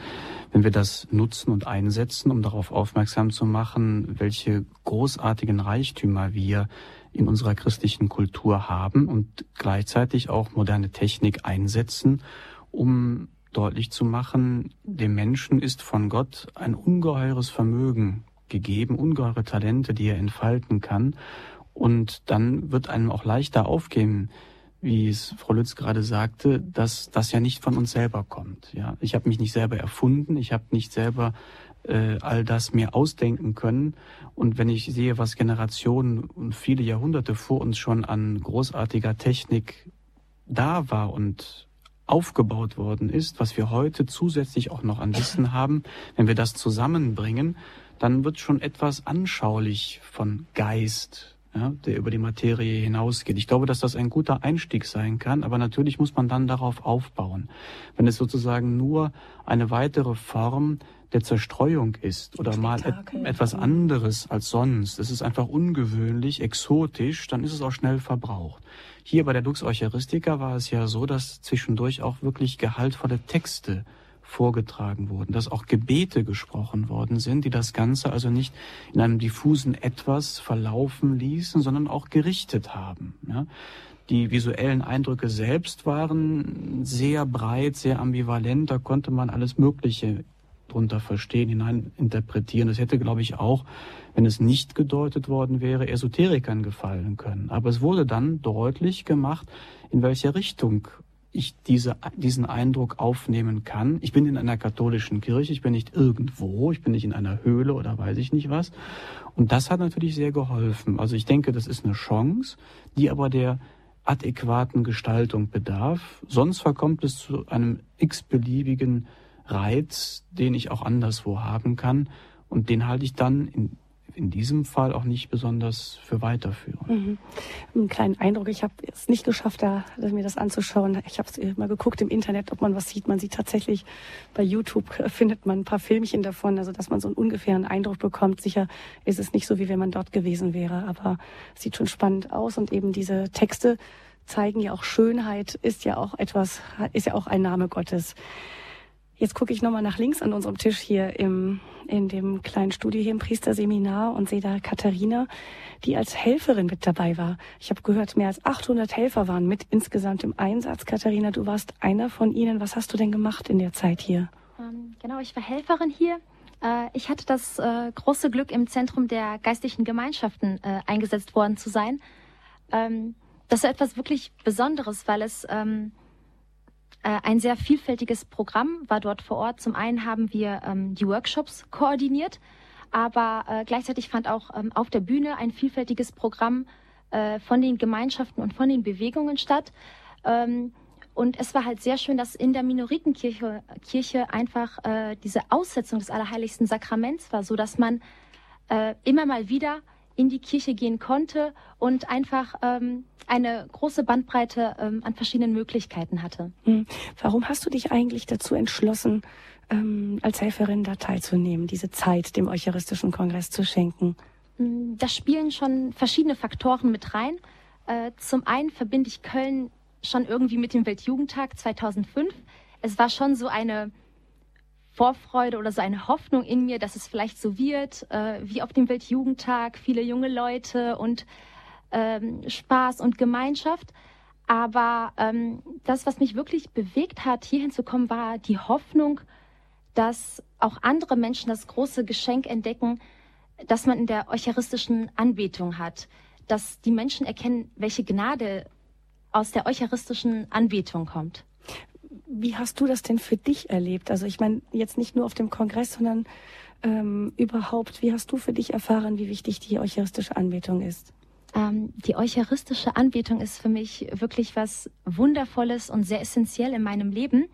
wenn wir das nutzen und einsetzen, um darauf aufmerksam zu machen, welche großartigen Reichtümer wir in unserer christlichen Kultur haben und gleichzeitig auch moderne Technik einsetzen, um deutlich zu machen, dem Menschen ist von Gott ein ungeheures Vermögen gegeben, ungeheure Talente, die er entfalten kann. Und dann wird einem auch leichter aufgehen, wie es Frau Lütz gerade sagte, dass das ja nicht von uns selber kommt. Ja, ich habe mich nicht selber erfunden, ich habe nicht selber äh, all das mir ausdenken können. Und wenn ich sehe, was Generationen und viele Jahrhunderte vor uns schon an großartiger Technik da war und aufgebaut worden ist, was wir heute zusätzlich auch noch an Wissen haben, wenn wir das zusammenbringen, dann wird schon etwas anschaulich von Geist, ja, der über die Materie hinausgeht. Ich glaube, dass das ein guter Einstieg sein kann, aber natürlich muss man dann darauf aufbauen. Wenn es sozusagen nur eine weitere Form der Zerstreuung ist oder mal et etwas anderes als sonst, es ist einfach ungewöhnlich, exotisch, dann ist es auch schnell verbraucht. Hier bei der Dux Eucharistica war es ja so, dass zwischendurch auch wirklich gehaltvolle Texte vorgetragen wurden, dass auch Gebete gesprochen worden sind, die das Ganze also nicht in einem diffusen Etwas verlaufen ließen, sondern auch gerichtet haben. Ja. Die visuellen Eindrücke selbst waren sehr breit, sehr ambivalent, da konnte man alles Mögliche drunter verstehen, hineininterpretieren. Das hätte, glaube ich, auch, wenn es nicht gedeutet worden wäre, Esoterikern gefallen können. Aber es wurde dann deutlich gemacht, in welcher Richtung ich diese, diesen Eindruck aufnehmen kann. Ich bin in einer katholischen Kirche, ich bin nicht irgendwo, ich bin nicht in einer Höhle oder weiß ich nicht was. Und das hat natürlich sehr geholfen. Also ich denke, das ist eine Chance, die aber der adäquaten Gestaltung bedarf. Sonst verkommt es zu einem x-beliebigen Reiz, den ich auch anderswo haben kann. Und den halte ich dann in in diesem Fall auch nicht besonders für weiterführen. Mhm. Einen kleinen Eindruck, ich habe es nicht geschafft, da, mir das anzuschauen. Ich habe mal geguckt im Internet, ob man was sieht. Man sieht tatsächlich, bei YouTube findet man ein paar Filmchen davon, also dass man so einen ungefähren Eindruck bekommt. Sicher ist es nicht so, wie wenn man dort gewesen wäre, aber es sieht schon spannend aus und eben diese Texte zeigen ja auch Schönheit, ist ja auch etwas, ist ja auch ein Name Gottes. Jetzt gucke ich nochmal nach links an unserem Tisch hier im, in dem kleinen Studio hier im Priesterseminar und sehe da Katharina, die als Helferin mit dabei war. Ich habe gehört, mehr als 800 Helfer waren mit insgesamt im Einsatz. Katharina, du warst einer von ihnen. Was hast du denn gemacht in der Zeit hier? Ähm, genau, ich war Helferin hier. Äh, ich hatte das äh, große Glück, im Zentrum der geistlichen Gemeinschaften äh, eingesetzt worden zu sein. Ähm, das ist etwas wirklich Besonderes, weil es ähm, äh, ein sehr vielfältiges Programm war dort vor Ort. Zum einen haben wir ähm, die Workshops koordiniert, aber äh, gleichzeitig fand auch ähm, auf der Bühne ein vielfältiges Programm äh, von den Gemeinschaften und von den Bewegungen statt. Ähm, und es war halt sehr schön, dass in der Minoritenkirche Kirche einfach äh, diese Aussetzung des Allerheiligsten Sakraments war, so dass man äh, immer mal wieder in die Kirche gehen konnte und einfach ähm, eine große Bandbreite ähm, an verschiedenen Möglichkeiten hatte. Hm. Warum hast du dich eigentlich dazu entschlossen, ähm, als Helferin da teilzunehmen, diese Zeit dem Eucharistischen Kongress zu schenken? Hm, da spielen schon verschiedene Faktoren mit rein. Äh, zum einen verbinde ich Köln schon irgendwie mit dem Weltjugendtag 2005. Es war schon so eine Vorfreude oder so eine Hoffnung in mir, dass es vielleicht so wird, äh, wie auf dem Weltjugendtag, viele junge Leute und ähm, Spaß und Gemeinschaft. Aber ähm, das, was mich wirklich bewegt hat, hierhin zu kommen, war die Hoffnung, dass auch andere Menschen das große Geschenk entdecken, das man in der eucharistischen Anbetung hat. Dass die Menschen erkennen, welche Gnade aus der eucharistischen Anbetung kommt. Wie hast du das denn für dich erlebt? Also ich meine, jetzt nicht nur auf dem Kongress, sondern ähm, überhaupt, wie hast du für dich erfahren, wie wichtig die eucharistische Anbetung ist? Ähm, die eucharistische Anbetung ist für mich wirklich was Wundervolles und sehr essentiell in meinem Leben.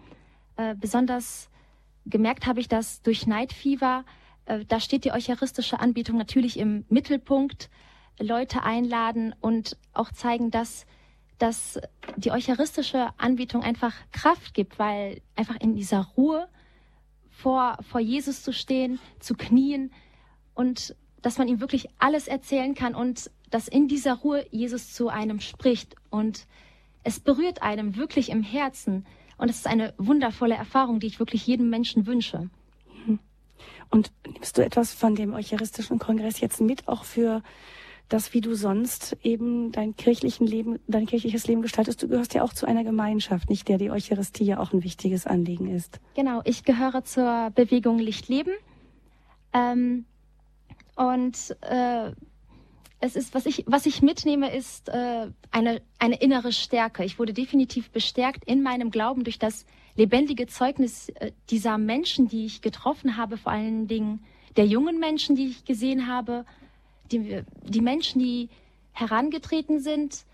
Äh, besonders gemerkt habe ich das durch Night Fever. Äh, da steht die eucharistische Anbetung natürlich im Mittelpunkt. Leute einladen und auch zeigen, dass dass die eucharistische Anbetung einfach Kraft gibt, weil einfach in dieser Ruhe vor, vor Jesus zu stehen, zu knien und dass man ihm wirklich alles erzählen kann und dass in dieser Ruhe Jesus zu einem spricht und es berührt einem wirklich im Herzen und es ist eine wundervolle Erfahrung, die ich wirklich jedem Menschen wünsche. Und nimmst du etwas von dem Eucharistischen Kongress jetzt mit, auch für das, wie du sonst eben dein kirchlichen Leben, dein kirchliches Leben gestaltest. Du gehörst ja auch zu einer Gemeinschaft, nicht der die Eucharistie ja auch ein wichtiges Anliegen ist. Genau, ich gehöre zur Bewegung Lichtleben. Ähm, und äh, es ist, was ich, was ich mitnehme, ist äh, eine, eine innere Stärke. Ich wurde definitiv bestärkt in meinem Glauben durch das lebendige Zeugnis äh, dieser Menschen, die ich getroffen habe, vor allen Dingen der jungen Menschen, die ich gesehen habe, die, die Menschen, die herangetreten sind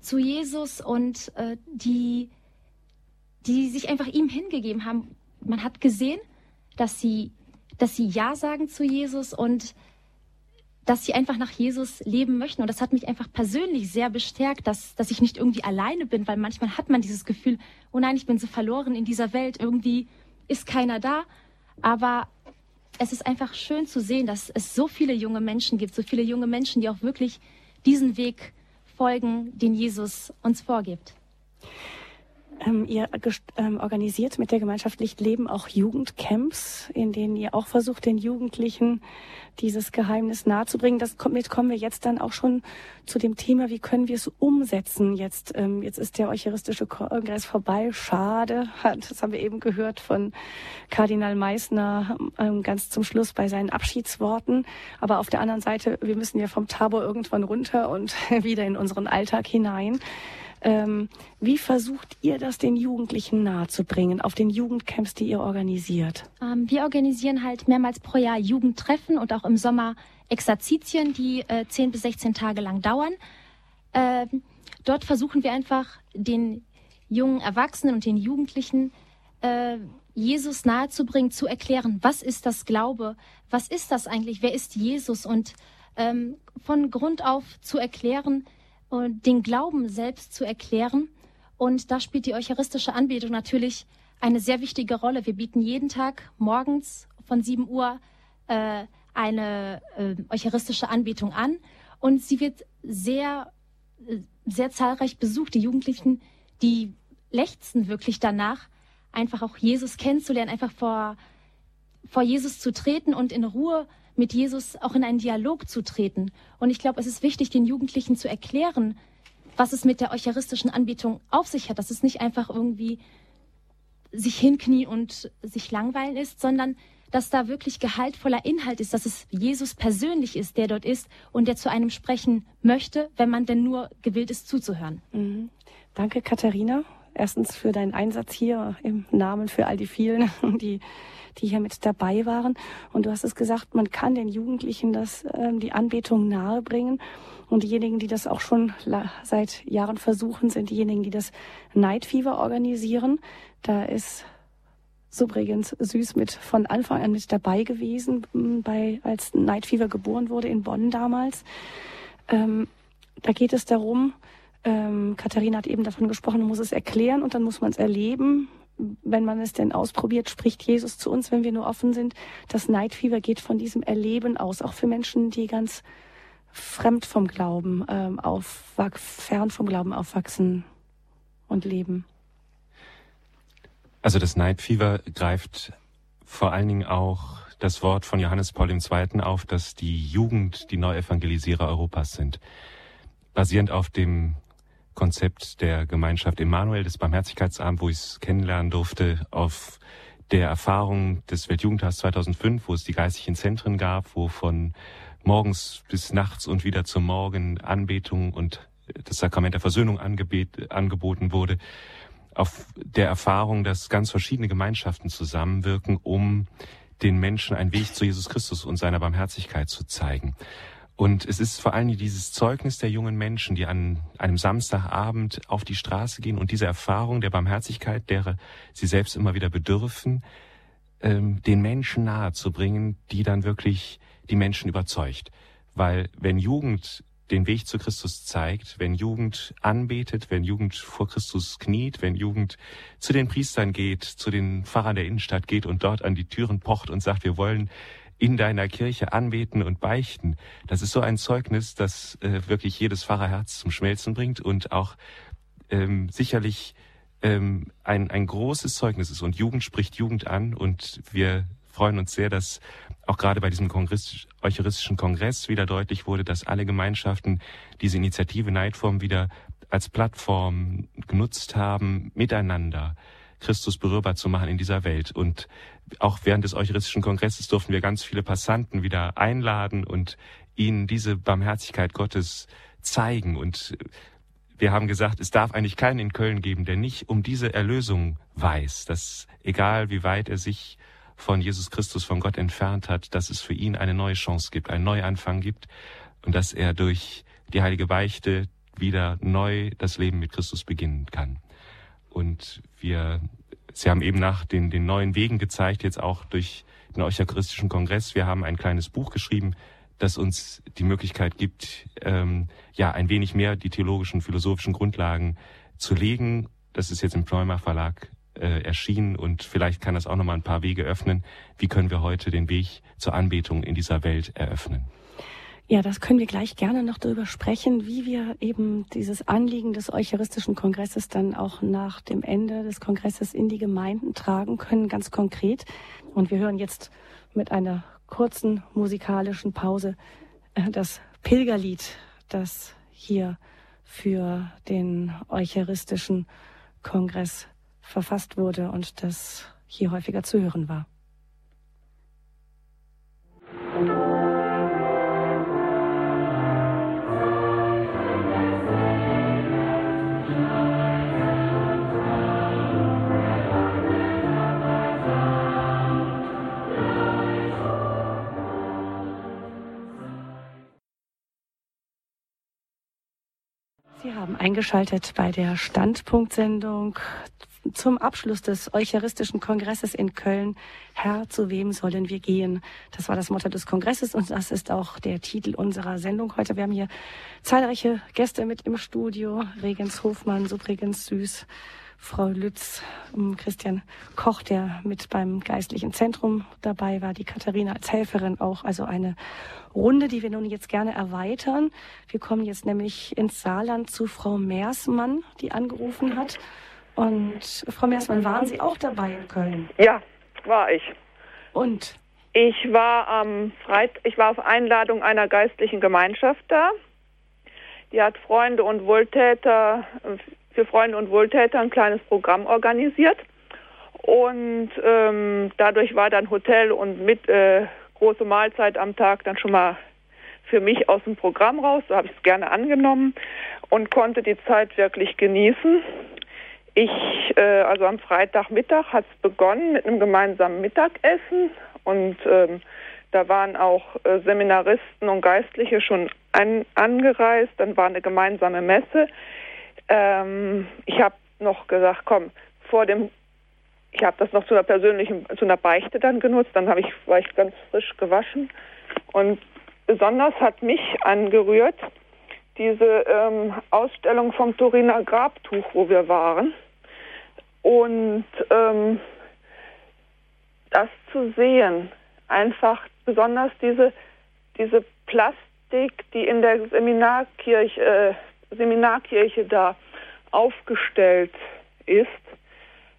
zu Jesus und äh, die, die sich einfach ihm hingegeben haben. Man hat gesehen, dass sie, dass sie Ja sagen zu Jesus und dass sie einfach nach Jesus leben möchten. Und das hat mich einfach persönlich sehr bestärkt, dass, dass ich nicht irgendwie alleine bin, weil manchmal hat man dieses Gefühl, oh nein, ich bin so verloren in dieser Welt, irgendwie ist keiner da. Aber es ist einfach schön zu sehen, dass es so viele junge Menschen gibt, so viele junge Menschen, die auch wirklich diesen Weg folgen, den Jesus uns vorgibt. Ähm, ihr ähm, organisiert mit der Gemeinschaft Lichtleben auch Jugendcamps, in denen ihr auch versucht, den Jugendlichen dieses Geheimnis nahezubringen. Das kommt, kommen wir jetzt dann auch schon zu dem Thema, wie können wir es umsetzen jetzt. Ähm, jetzt ist der Eucharistische Kongress vorbei. Schade. Das haben wir eben gehört von Kardinal Meissner ähm, ganz zum Schluss bei seinen Abschiedsworten. Aber auf der anderen Seite, wir müssen ja vom Tabor irgendwann runter und wieder in unseren Alltag hinein. Ähm, wie versucht ihr das den Jugendlichen nahezubringen auf den Jugendcamps, die ihr organisiert? Ähm, wir organisieren halt mehrmals pro Jahr Jugendtreffen und auch im Sommer Exerzitien, die äh, 10 bis 16 Tage lang dauern. Ähm, dort versuchen wir einfach den jungen Erwachsenen und den Jugendlichen äh, Jesus nahezubringen, zu erklären, was ist das Glaube, was ist das eigentlich, wer ist Jesus und ähm, von Grund auf zu erklären den Glauben selbst zu erklären. Und da spielt die eucharistische Anbetung natürlich eine sehr wichtige Rolle. Wir bieten jeden Tag morgens von 7 Uhr äh, eine äh, eucharistische Anbetung an und sie wird sehr, äh, sehr zahlreich besucht. Die Jugendlichen, die lechzen wirklich danach, einfach auch Jesus kennenzulernen, einfach vor, vor Jesus zu treten und in Ruhe mit Jesus auch in einen Dialog zu treten. Und ich glaube, es ist wichtig, den Jugendlichen zu erklären, was es mit der eucharistischen Anbetung auf sich hat, dass es nicht einfach irgendwie sich hinknien und sich langweilen ist, sondern dass da wirklich gehaltvoller Inhalt ist, dass es Jesus persönlich ist, der dort ist und der zu einem sprechen möchte, wenn man denn nur gewillt ist zuzuhören. Mhm. Danke, Katharina. Erstens für deinen Einsatz hier im Namen für all die vielen, die, die hier mit dabei waren. Und du hast es gesagt, man kann den Jugendlichen das, ähm, die Anbetung nahebringen. Und diejenigen, die das auch schon seit Jahren versuchen, sind diejenigen, die das Night Fever organisieren. Da ist übrigens süß mit von Anfang an mit dabei gewesen, bei, als Night Fever geboren wurde in Bonn damals. Ähm, da geht es darum, ähm, Katharina hat eben davon gesprochen, man muss es erklären und dann muss man es erleben. Wenn man es denn ausprobiert, spricht Jesus zu uns, wenn wir nur offen sind. Das Fever geht von diesem Erleben aus, auch für Menschen, die ganz fremd vom Glauben ähm, fern vom Glauben aufwachsen und leben. Also das Fever greift vor allen Dingen auch das Wort von Johannes Paul II. auf, dass die Jugend die Neuevangelisierer Europas sind. Basierend auf dem Konzept der Gemeinschaft Emanuel des Barmherzigkeitsabends, wo ich es kennenlernen durfte, auf der Erfahrung des Weltjugendtags 2005, wo es die geistlichen Zentren gab, wo von morgens bis nachts und wieder zum Morgen Anbetung und das Sakrament der Versöhnung angeboten wurde, auf der Erfahrung, dass ganz verschiedene Gemeinschaften zusammenwirken, um den Menschen einen Weg zu Jesus Christus und seiner Barmherzigkeit zu zeigen. Und es ist vor allem dieses Zeugnis der jungen Menschen, die an einem Samstagabend auf die Straße gehen und diese Erfahrung der Barmherzigkeit, derer sie selbst immer wieder bedürfen, ähm, den Menschen nahe zu bringen, die dann wirklich die Menschen überzeugt. Weil wenn Jugend den Weg zu Christus zeigt, wenn Jugend anbetet, wenn Jugend vor Christus kniet, wenn Jugend zu den Priestern geht, zu den Pfarrern der Innenstadt geht und dort an die Türen pocht und sagt, wir wollen in deiner Kirche anbeten und beichten. Das ist so ein Zeugnis, das äh, wirklich jedes Pfarrerherz zum Schmelzen bringt und auch ähm, sicherlich ähm, ein, ein großes Zeugnis ist. Und Jugend spricht Jugend an und wir freuen uns sehr, dass auch gerade bei diesem Kongress, Eucharistischen Kongress wieder deutlich wurde, dass alle Gemeinschaften diese Initiative Neidform wieder als Plattform genutzt haben, miteinander Christus berührbar zu machen in dieser Welt. Und auch während des Eucharistischen Kongresses durften wir ganz viele Passanten wieder einladen und ihnen diese Barmherzigkeit Gottes zeigen. Und wir haben gesagt, es darf eigentlich keinen in Köln geben, der nicht um diese Erlösung weiß, dass egal wie weit er sich von Jesus Christus, von Gott entfernt hat, dass es für ihn eine neue Chance gibt, einen Neuanfang gibt und dass er durch die heilige Beichte wieder neu das Leben mit Christus beginnen kann. Und wir, Sie haben eben nach den, den neuen Wegen gezeigt, jetzt auch durch den Eucharistischen Kongress. Wir haben ein kleines Buch geschrieben, das uns die Möglichkeit gibt, ähm, ja, ein wenig mehr die theologischen, philosophischen Grundlagen zu legen. Das ist jetzt im Pneuma Verlag äh, erschienen und vielleicht kann das auch nochmal ein paar Wege öffnen. Wie können wir heute den Weg zur Anbetung in dieser Welt eröffnen? Ja, das können wir gleich gerne noch darüber sprechen, wie wir eben dieses Anliegen des Eucharistischen Kongresses dann auch nach dem Ende des Kongresses in die Gemeinden tragen können, ganz konkret. Und wir hören jetzt mit einer kurzen musikalischen Pause äh, das Pilgerlied, das hier für den Eucharistischen Kongress verfasst wurde und das hier häufiger zu hören war. Sie haben eingeschaltet bei der Standpunktsendung zum Abschluss des Eucharistischen Kongresses in Köln. Herr, zu wem sollen wir gehen? Das war das Motto des Kongresses und das ist auch der Titel unserer Sendung heute. Wir haben hier zahlreiche Gäste mit im Studio. Regens Hofmann, Subregens Süß, Frau Lütz, ähm, Christian Koch, der mit beim Geistlichen Zentrum dabei war, die Katharina als Helferin auch. Also eine Runde, die wir nun jetzt gerne erweitern. Wir kommen jetzt nämlich ins Saarland zu Frau Meersmann, die angerufen hat. Und Frau Meersmann, waren Sie auch dabei in Köln? Ja, war ich. Und? Ich war am Freit ich war auf Einladung einer geistlichen Gemeinschaft da. Die hat Freunde und Wohltäter für Freunde und Wohltäter ein kleines Programm organisiert. Und ähm, dadurch war dann Hotel und mit äh, große Mahlzeit am Tag dann schon mal für mich aus dem Programm raus. So habe ich es gerne angenommen und konnte die Zeit wirklich genießen. Ich, äh, also am Freitagmittag hat es begonnen mit einem gemeinsamen Mittagessen und ähm, da waren auch äh, Seminaristen und Geistliche schon an, angereist. Dann war eine gemeinsame Messe. Ähm, ich habe noch gesagt, komm, vor dem, ich habe das noch zu einer persönlichen, zu einer Beichte dann genutzt. Dann habe ich, war ich ganz frisch gewaschen und besonders hat mich angerührt diese ähm, Ausstellung vom Turiner Grabtuch, wo wir waren und ähm, das zu sehen, einfach besonders diese diese Plastik, die in der Seminarkirche äh, Seminarkirche da aufgestellt ist,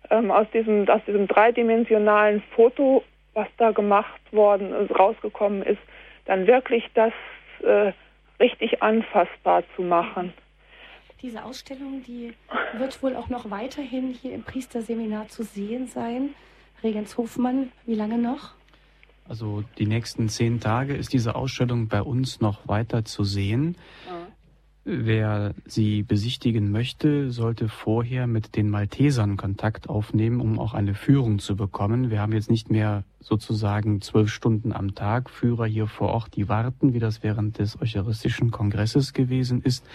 ähm, aus, diesem, aus diesem dreidimensionalen Foto, was da gemacht worden ist, rausgekommen ist, dann wirklich das äh, richtig anfassbar zu machen. Diese Ausstellung, die wird wohl auch noch weiterhin hier im Priesterseminar zu sehen sein. Regens Hofmann, wie lange noch? Also die nächsten zehn Tage ist diese Ausstellung bei uns noch weiter zu sehen. Ja. Wer sie besichtigen möchte, sollte vorher mit den Maltesern Kontakt aufnehmen, um auch eine Führung zu bekommen. Wir haben jetzt nicht mehr sozusagen zwölf Stunden am Tag Führer hier vor Ort, die warten, wie das während des Eucharistischen Kongresses gewesen ist.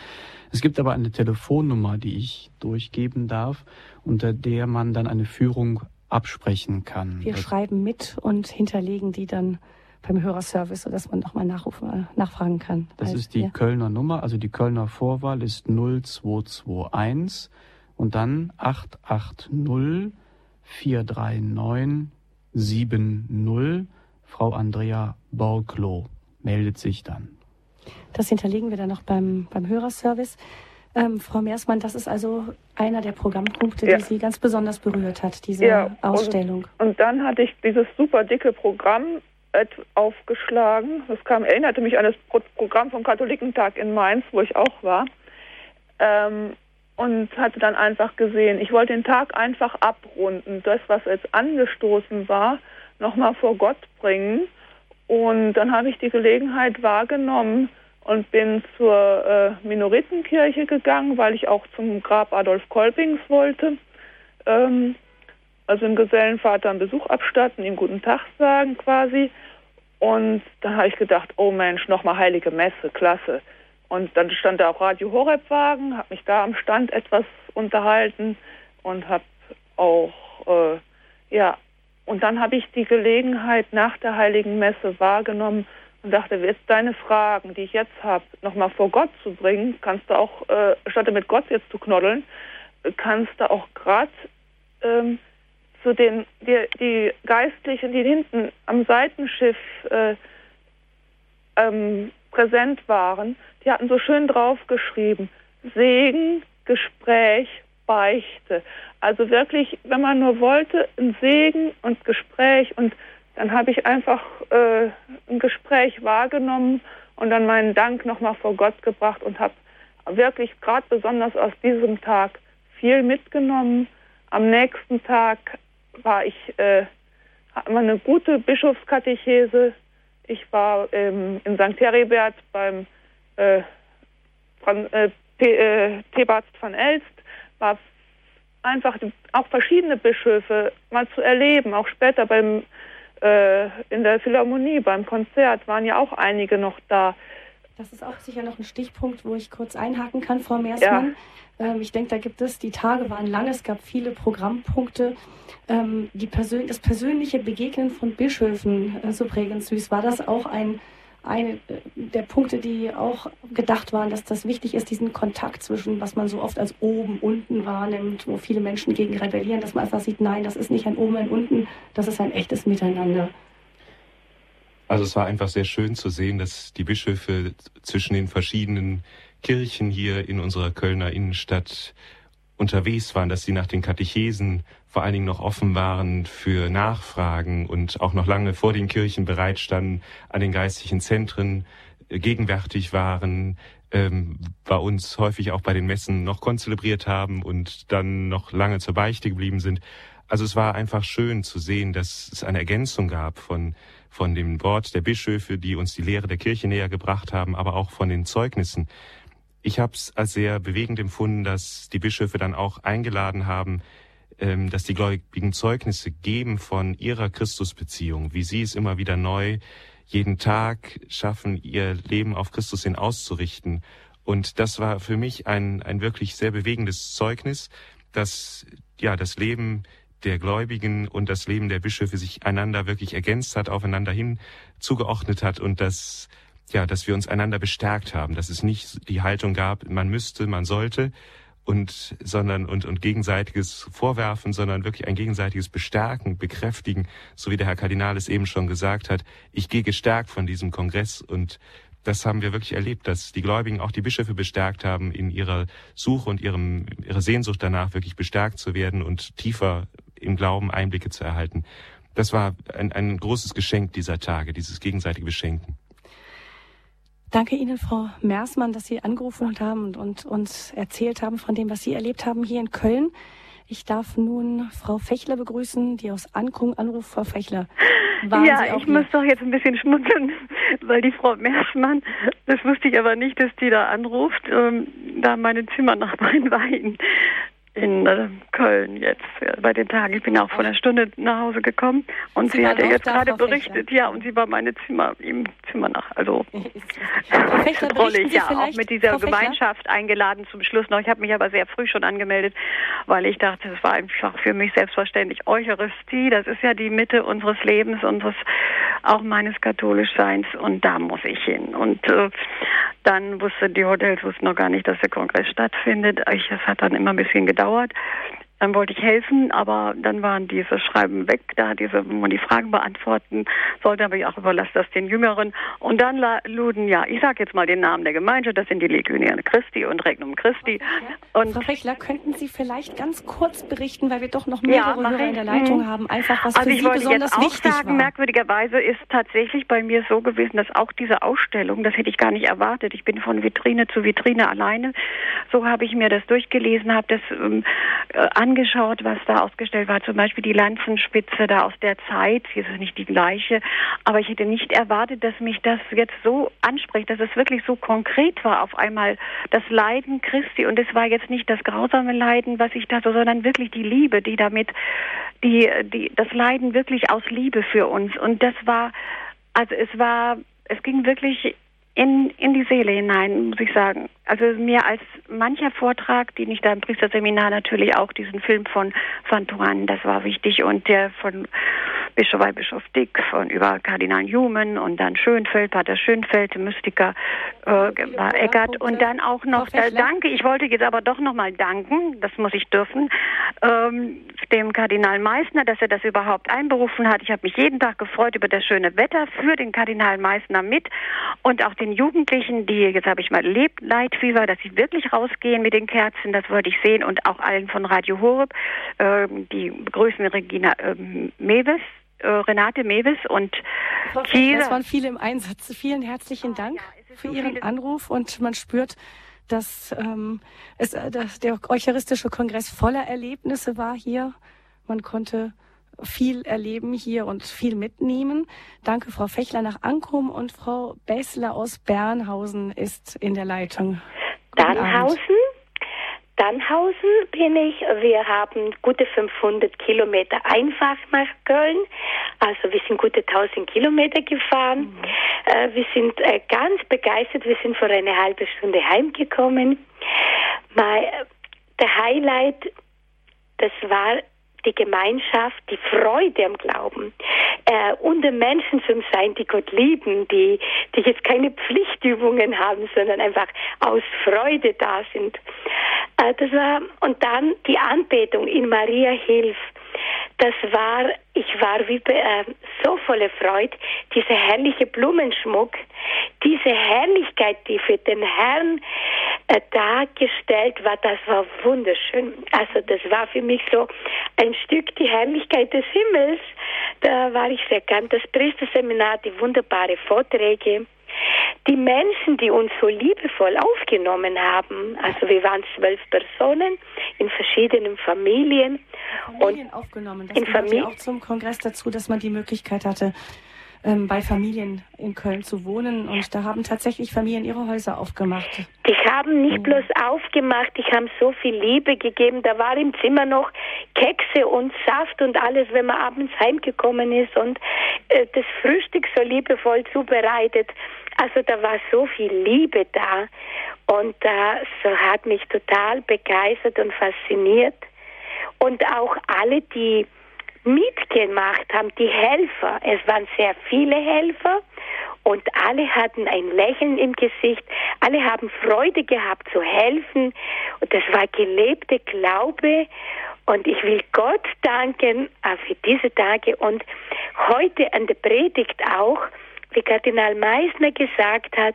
Es gibt aber eine Telefonnummer, die ich durchgeben darf, unter der man dann eine Führung absprechen kann. Wir das schreiben mit und hinterlegen die dann beim Hörerservice, sodass man nochmal nachrufen, nachfragen kann. Das also, ist die ja. Kölner Nummer, also die Kölner Vorwahl ist 0221 und dann 880 439 70. Frau Andrea Borglo meldet sich dann. Das hinterlegen wir dann noch beim, beim Hörerservice. Ähm, Frau Meersmann, das ist also einer der Programmpunkte, ja. die Sie ganz besonders berührt hat, diese ja, Ausstellung. Und, und, dann hatte ich dieses super dicke Programm aufgeschlagen. Das kam, erinnerte mich an das Programm vom Katholikentag in Mainz, wo ich auch war. Ähm, und hatte dann einfach gesehen, ich wollte den Tag einfach abrunden, das, was jetzt angestoßen war, nochmal vor Gott bringen. Und dann habe ich die Gelegenheit wahrgenommen und bin zur äh, Minoritenkirche gegangen, weil ich auch zum Grab Adolf Kolpings wollte. Ähm, also dem Gesellenvater einen Besuch abstatten, ihm guten Tag sagen quasi. Und dann habe ich gedacht, oh Mensch, nochmal heilige Messe, klasse. Und dann stand da auch Radio Horeb-Wagen, habe mich da am Stand etwas unterhalten und habe auch, äh, ja, und dann habe ich die Gelegenheit nach der heiligen Messe wahrgenommen und dachte, jetzt deine Fragen, die ich jetzt habe, nochmal vor Gott zu bringen, kannst du auch, äh, statt mit Gott jetzt zu knoddeln, kannst du auch gerade ähm, zu den die, die Geistlichen, die hinten am Seitenschiff äh, ähm, präsent waren, die hatten so schön draufgeschrieben, Segen, Gespräch, Beichte. Also wirklich, wenn man nur wollte, ein Segen und Gespräch und dann habe ich einfach äh, ein Gespräch wahrgenommen und dann meinen Dank nochmal vor Gott gebracht und habe wirklich gerade besonders aus diesem Tag viel mitgenommen. Am nächsten Tag war ich, äh, hatten wir eine gute Bischofskatechese. Ich war ähm, in St. Heribert beim äh, von, äh, äh, Thebarzt von Elst, war einfach auch verschiedene Bischöfe mal zu erleben, auch später beim äh, in der Philharmonie beim Konzert waren ja auch einige noch da. Das ist auch sicher noch ein Stichpunkt, wo ich kurz einhaken kann, Frau Meersmann. Ja. Ähm, ich denke, da gibt es, die Tage waren lang, es gab viele Programmpunkte. Ähm, die Persön das persönliche Begegnen von Bischöfen äh, so prägend süß. War das auch ein eine der Punkte, die auch gedacht waren, dass das wichtig ist, diesen Kontakt zwischen, was man so oft als oben, unten wahrnimmt, wo viele Menschen gegen rebellieren, dass man einfach sieht, nein, das ist nicht ein oben, ein unten, das ist ein echtes Miteinander. Also es war einfach sehr schön zu sehen, dass die Bischöfe zwischen den verschiedenen Kirchen hier in unserer Kölner Innenstadt unterwegs waren, dass sie nach den Katechesen vor allen Dingen noch offen waren für Nachfragen und auch noch lange vor den Kirchen bereitstanden, an den geistlichen Zentren äh, gegenwärtig waren, ähm, bei uns häufig auch bei den Messen noch konzelebriert haben und dann noch lange zur Beichte geblieben sind. Also es war einfach schön zu sehen, dass es eine Ergänzung gab von, von dem Wort der Bischöfe, die uns die Lehre der Kirche näher gebracht haben, aber auch von den Zeugnissen. Ich habe es als sehr bewegend empfunden, dass die Bischöfe dann auch eingeladen haben, ähm, dass die Gläubigen Zeugnisse geben von ihrer Christusbeziehung, wie sie es immer wieder neu jeden Tag schaffen, ihr Leben auf Christus hin auszurichten. Und das war für mich ein, ein wirklich sehr bewegendes Zeugnis, dass ja das Leben der Gläubigen und das Leben der Bischöfe sich einander wirklich ergänzt hat, aufeinander hin zugeordnet hat und dass ja, dass wir uns einander bestärkt haben, dass es nicht die Haltung gab, man müsste, man sollte, und sondern und und gegenseitiges Vorwerfen, sondern wirklich ein gegenseitiges Bestärken, Bekräftigen, so wie der Herr Kardinal es eben schon gesagt hat. Ich gehe gestärkt von diesem Kongress und das haben wir wirklich erlebt, dass die Gläubigen auch die Bischöfe bestärkt haben, in ihrer Suche und ihrem, ihrer Sehnsucht danach wirklich bestärkt zu werden und tiefer im Glauben Einblicke zu erhalten. Das war ein, ein großes Geschenk dieser Tage, dieses gegenseitige Beschenken. Danke Ihnen, Frau Mersmann, dass Sie angerufen haben und, und uns erzählt haben von dem, was Sie erlebt haben hier in Köln. Ich darf nun Frau Fechler begrüßen, die aus Ankung anruft. Frau Fechler. ja, ich hier? muss doch jetzt ein bisschen schmunzeln, weil die Frau Mersmann, das wusste ich aber nicht, dass die da anruft, ähm, da meine Zimmernachbarin war in, äh, Köln jetzt äh, bei den Tagen. Ich bin auch vor einer Stunde nach Hause gekommen und sie, sie hat ja jetzt gerade berichtet, ja, und sie war meine Zimmer im Zimmer nach, also drollig, ja, auch mit dieser Gemeinschaft eingeladen zum Schluss noch. Ich habe mich aber sehr früh schon angemeldet, weil ich dachte, es war einfach für mich selbstverständlich Eucharistie, das ist ja die Mitte unseres Lebens, unseres auch meines Katholischseins und da muss ich hin. Und äh, dann wusste die Hotels wussten noch gar nicht, dass der Kongress stattfindet. Es hat dann immer ein bisschen gedauert. Dann wollte ich helfen, aber dann waren diese Schreiben weg, da diese, wo man die Fragen beantworten sollte, aber ich auch überlasse das den Jüngeren. Und dann luden, ja, ich sage jetzt mal den Namen der Gemeinde, das sind die Legionäre Christi und Regnum Christi. Und Frau Fechler, könnten Sie vielleicht ganz kurz berichten, weil wir doch noch mehrere ja, Hörer in der Leitung mhm. haben, einfach was also für Sie besonders wichtig sagen, war. Merkwürdigerweise ist tatsächlich bei mir so gewesen, dass auch diese Ausstellung, das hätte ich gar nicht erwartet. Ich bin von Vitrine zu Vitrine alleine. So habe ich mir das durchgelesen, habe das ähm, äh, angeschaut, was da ausgestellt war. Zum Beispiel die Lanzenspitze da aus der Zeit. Sie ist nicht die gleiche. Aber ich hätte nicht erwartet, dass mich das jetzt so anspricht, dass es wirklich so konkret war. Auf einmal das Leiden Christi. Und es war jetzt nicht das grausame Leiden, was ich dachte, sondern wirklich die Liebe, die damit, die, die, das Leiden wirklich aus Liebe für uns. Und das war, also es war, es ging wirklich in, in die Seele hinein, muss ich sagen. Also mehr als mancher Vortrag, den ich da im Priesterseminar natürlich auch diesen Film von Fantuan, das war wichtig und der von Bischof Weihbischof Dick von über Kardinal Newman und dann Schönfeld, Pater Schönfeld, Mystiker äh, war Eckert und dann auch noch, äh, danke, ich wollte jetzt aber doch nochmal danken, das muss ich dürfen, ähm, dem Kardinal Meissner, dass er das überhaupt einberufen hat. Ich habe mich jeden Tag gefreut über das schöne Wetter für den Kardinal Meissner mit und auch den Jugendlichen, die, jetzt habe ich mal Leb Leitfieber, dass sie wirklich rausgehen mit den Kerzen, das wollte ich sehen und auch allen von Radio Horeb, äh, die begrüßen Regina äh, Mewes, äh, Renate Mewes und Kiel. Das waren viele im Einsatz. Vielen herzlichen Dank ja, für so Ihren Anruf und man spürt, dass, ähm, es, äh, dass der Eucharistische Kongress voller Erlebnisse war hier. Man konnte viel erleben hier und viel mitnehmen. Danke, Frau Fechler nach Ankum und Frau Bessler aus Bernhausen ist in der Leitung. Bernhausen? Dannhausen bin ich. Wir haben gute 500 Kilometer einfach nach Köln. Also wir sind gute 1000 Kilometer gefahren. Mhm. Äh, wir sind äh, ganz begeistert. Wir sind vor eine halbe Stunde heimgekommen. Mein, größte Highlight, das war die Gemeinschaft, die Freude am Glauben, äh, unter Menschen zu sein, die Gott lieben, die, die jetzt keine Pflichtübungen haben, sondern einfach aus Freude da sind. Äh, das war, und dann die Anbetung in Maria Hilf das war, ich war wie äh, so voller Freude, dieser herrliche Blumenschmuck, diese Herrlichkeit, die für den Herrn äh, dargestellt war, das war wunderschön. Also das war für mich so ein Stück die Herrlichkeit des Himmels. Da war ich sehr gern. Das Priesterseminar, die wunderbare Vorträge. Die Menschen, die uns so liebevoll aufgenommen haben, also wir waren zwölf Personen in verschiedenen Familien. Familien und aufgenommen. Das in Familien auch zum Kongress dazu, dass man die Möglichkeit hatte, ähm, bei Familien in Köln zu wohnen. Und da haben tatsächlich Familien ihre Häuser aufgemacht. Die haben nicht bloß aufgemacht, die haben so viel Liebe gegeben. Da war im Zimmer noch Kekse und Saft und alles, wenn man abends heimgekommen ist und äh, das Frühstück so liebevoll zubereitet. Also da war so viel Liebe da und das hat mich total begeistert und fasziniert. Und auch alle, die mitgemacht haben, die Helfer. Es waren sehr viele Helfer und alle hatten ein Lächeln im Gesicht. Alle haben Freude gehabt zu helfen und das war gelebte Glaube. Und ich will Gott danken für diese Tage und heute an der Predigt auch, wie Kardinal Meissner gesagt hat,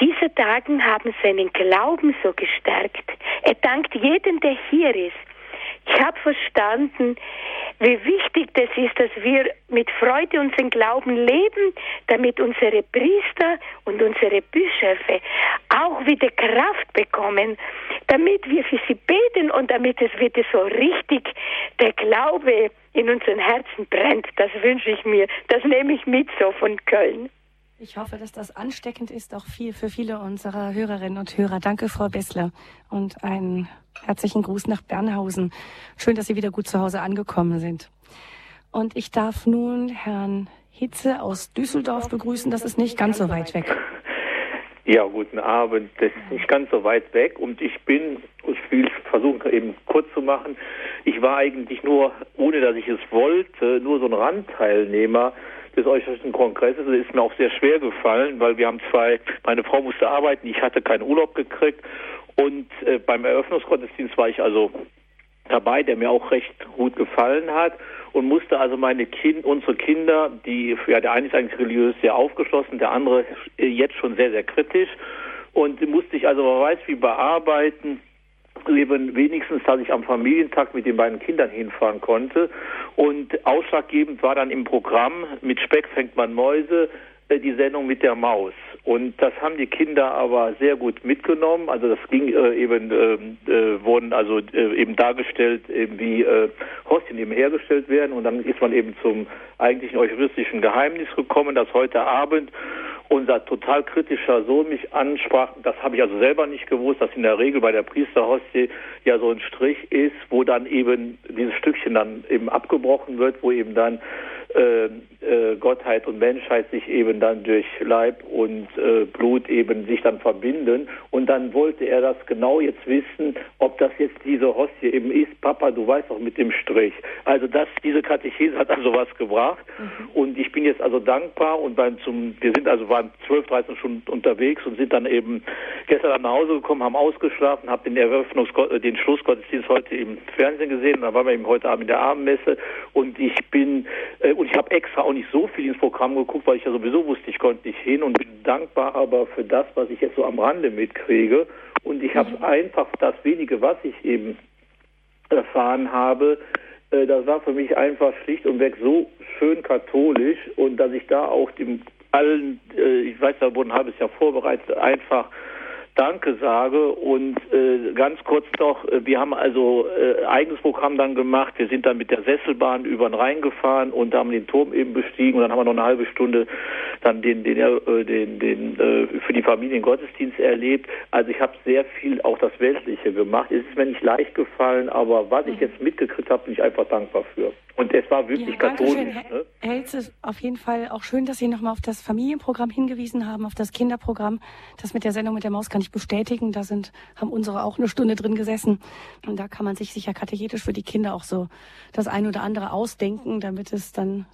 diese Tagen haben seinen Glauben so gestärkt. Er dankt jedem, der hier ist. Ich habe verstanden, wie wichtig das ist, dass wir mit Freude unseren Glauben leben, damit unsere Priester und unsere Bischöfe auch wieder Kraft bekommen, damit wir für sie beten und damit es wieder so richtig der Glaube in unseren Herzen brennt. Das wünsche ich mir. Das nehme ich mit so von Köln. Ich hoffe, dass das ansteckend ist, auch viel für viele unserer Hörerinnen und Hörer. Danke, Frau Bessler. Und einen herzlichen Gruß nach Bernhausen. Schön, dass Sie wieder gut zu Hause angekommen sind. Und ich darf nun Herrn Hitze aus Düsseldorf begrüßen. Das ist nicht ganz so weit weg. Ja, guten Abend. Das ist nicht ganz so weit weg und ich bin, ich will versuchen eben kurz zu machen, ich war eigentlich nur, ohne dass ich es wollte, nur so ein Randteilnehmer des Äußersten Kongresses. Das ist mir auch sehr schwer gefallen, weil wir haben zwei, meine Frau musste arbeiten, ich hatte keinen Urlaub gekriegt. Und äh, beim Eröffnungsgottesdienst war ich also dabei, der mir auch recht gut gefallen hat und musste also meine Kind, unsere Kinder, die, ja, der eine ist eigentlich religiös sehr aufgeschlossen, der andere jetzt schon sehr, sehr kritisch. Und musste ich also, weiß wie bearbeiten, eben wenigstens, dass ich am Familientag mit den beiden Kindern hinfahren konnte. Und ausschlaggebend war dann im Programm, mit Speck fängt man Mäuse, äh, die Sendung mit der Maus. Und das haben die Kinder aber sehr gut mitgenommen. Also das ging äh, eben, ähm, äh, wurden also äh, eben dargestellt, eben wie äh, Hostien eben hergestellt werden. Und dann ist man eben zum eigentlichen eucharistischen Geheimnis gekommen, dass heute Abend unser total kritischer Sohn mich ansprach, das habe ich also selber nicht gewusst, dass in der Regel bei der Priesterhostie ja so ein Strich ist, wo dann eben dieses Stückchen dann eben abgebrochen wird, wo eben dann äh, äh, Gottheit und Menschheit sich eben dann durch Leib und äh, Blut eben sich dann verbinden. Und dann wollte er das genau jetzt wissen, ob das jetzt diese Hostie eben ist. Papa, du weißt doch mit dem Strich. Also das, diese Katechese hat also was gebracht. Mhm. Und ich bin jetzt also dankbar und beim zum, wir sind also waren 12, 13 Stunden unterwegs und sind dann eben gestern nach Hause gekommen, haben ausgeschlafen, habe den Eröffnungs den Schlussgottesdienst heute im Fernsehen gesehen. Und dann waren wir eben heute Abend in der Abendmesse und ich bin äh, und ich habe extra auch nicht so viel ins Programm geguckt, weil ich ja sowieso wusste, ich konnte nicht hin und bin dankbar aber für das, was ich jetzt so am Rande mitkriege. Und ich habe mhm. einfach das wenige, was ich eben erfahren habe, äh, das war für mich einfach schlicht und weg so schön katholisch und dass ich da auch dem allen, äh, ich weiß, da wurde ein halbes Jahr vorbereitet, einfach Danke sage. Und äh, ganz kurz noch, äh, wir haben also äh, eigenes Programm dann gemacht. Wir sind dann mit der Sesselbahn über den Rhein gefahren und haben den Turm eben bestiegen. Und dann haben wir noch eine halbe Stunde dann den, den, äh, den, den äh, für die Familien Gottesdienst erlebt. Also ich habe sehr viel auch das Weltliche gemacht. Es ist mir nicht leicht gefallen, aber was ich jetzt mitgekriegt habe, bin ich einfach dankbar für. Und es war wirklich ja, katholisch. Ne? Herr Hilze, auf jeden Fall auch schön, dass Sie nochmal auf das Familienprogramm hingewiesen haben, auf das Kinderprogramm. Das mit der Sendung mit der Maus kann ich bestätigen. Da sind, haben unsere auch eine Stunde drin gesessen. Und da kann man sich sicher katechetisch für die Kinder auch so das ein oder andere ausdenken, damit es dann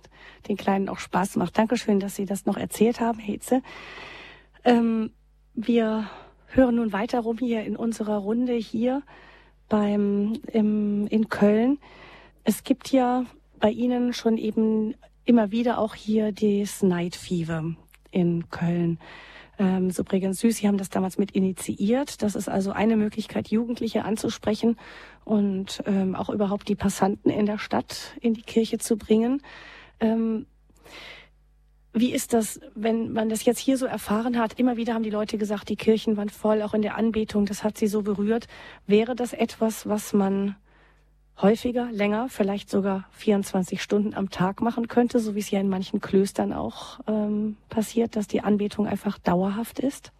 den Kleinen auch Spaß macht. Dankeschön, dass Sie das noch erzählt haben, Herr Hilze. Ähm, wir hören nun weiter rum hier in unserer Runde hier beim, im, in Köln. Es gibt ja bei Ihnen schon eben immer wieder auch hier das Night Fever in Köln. Ähm, übrigens süß, Sie haben das damals mit initiiert. Das ist also eine Möglichkeit, Jugendliche anzusprechen und ähm, auch überhaupt die Passanten in der Stadt in die Kirche zu bringen. Ähm, wie ist das, wenn man das jetzt hier so erfahren hat? Immer wieder haben die Leute gesagt, die Kirchen waren voll, auch in der Anbetung, das hat sie so berührt. Wäre das etwas, was man häufiger, länger, vielleicht sogar 24 Stunden am Tag machen könnte, so wie es ja in manchen Klöstern auch ähm, passiert, dass die Anbetung einfach dauerhaft ist?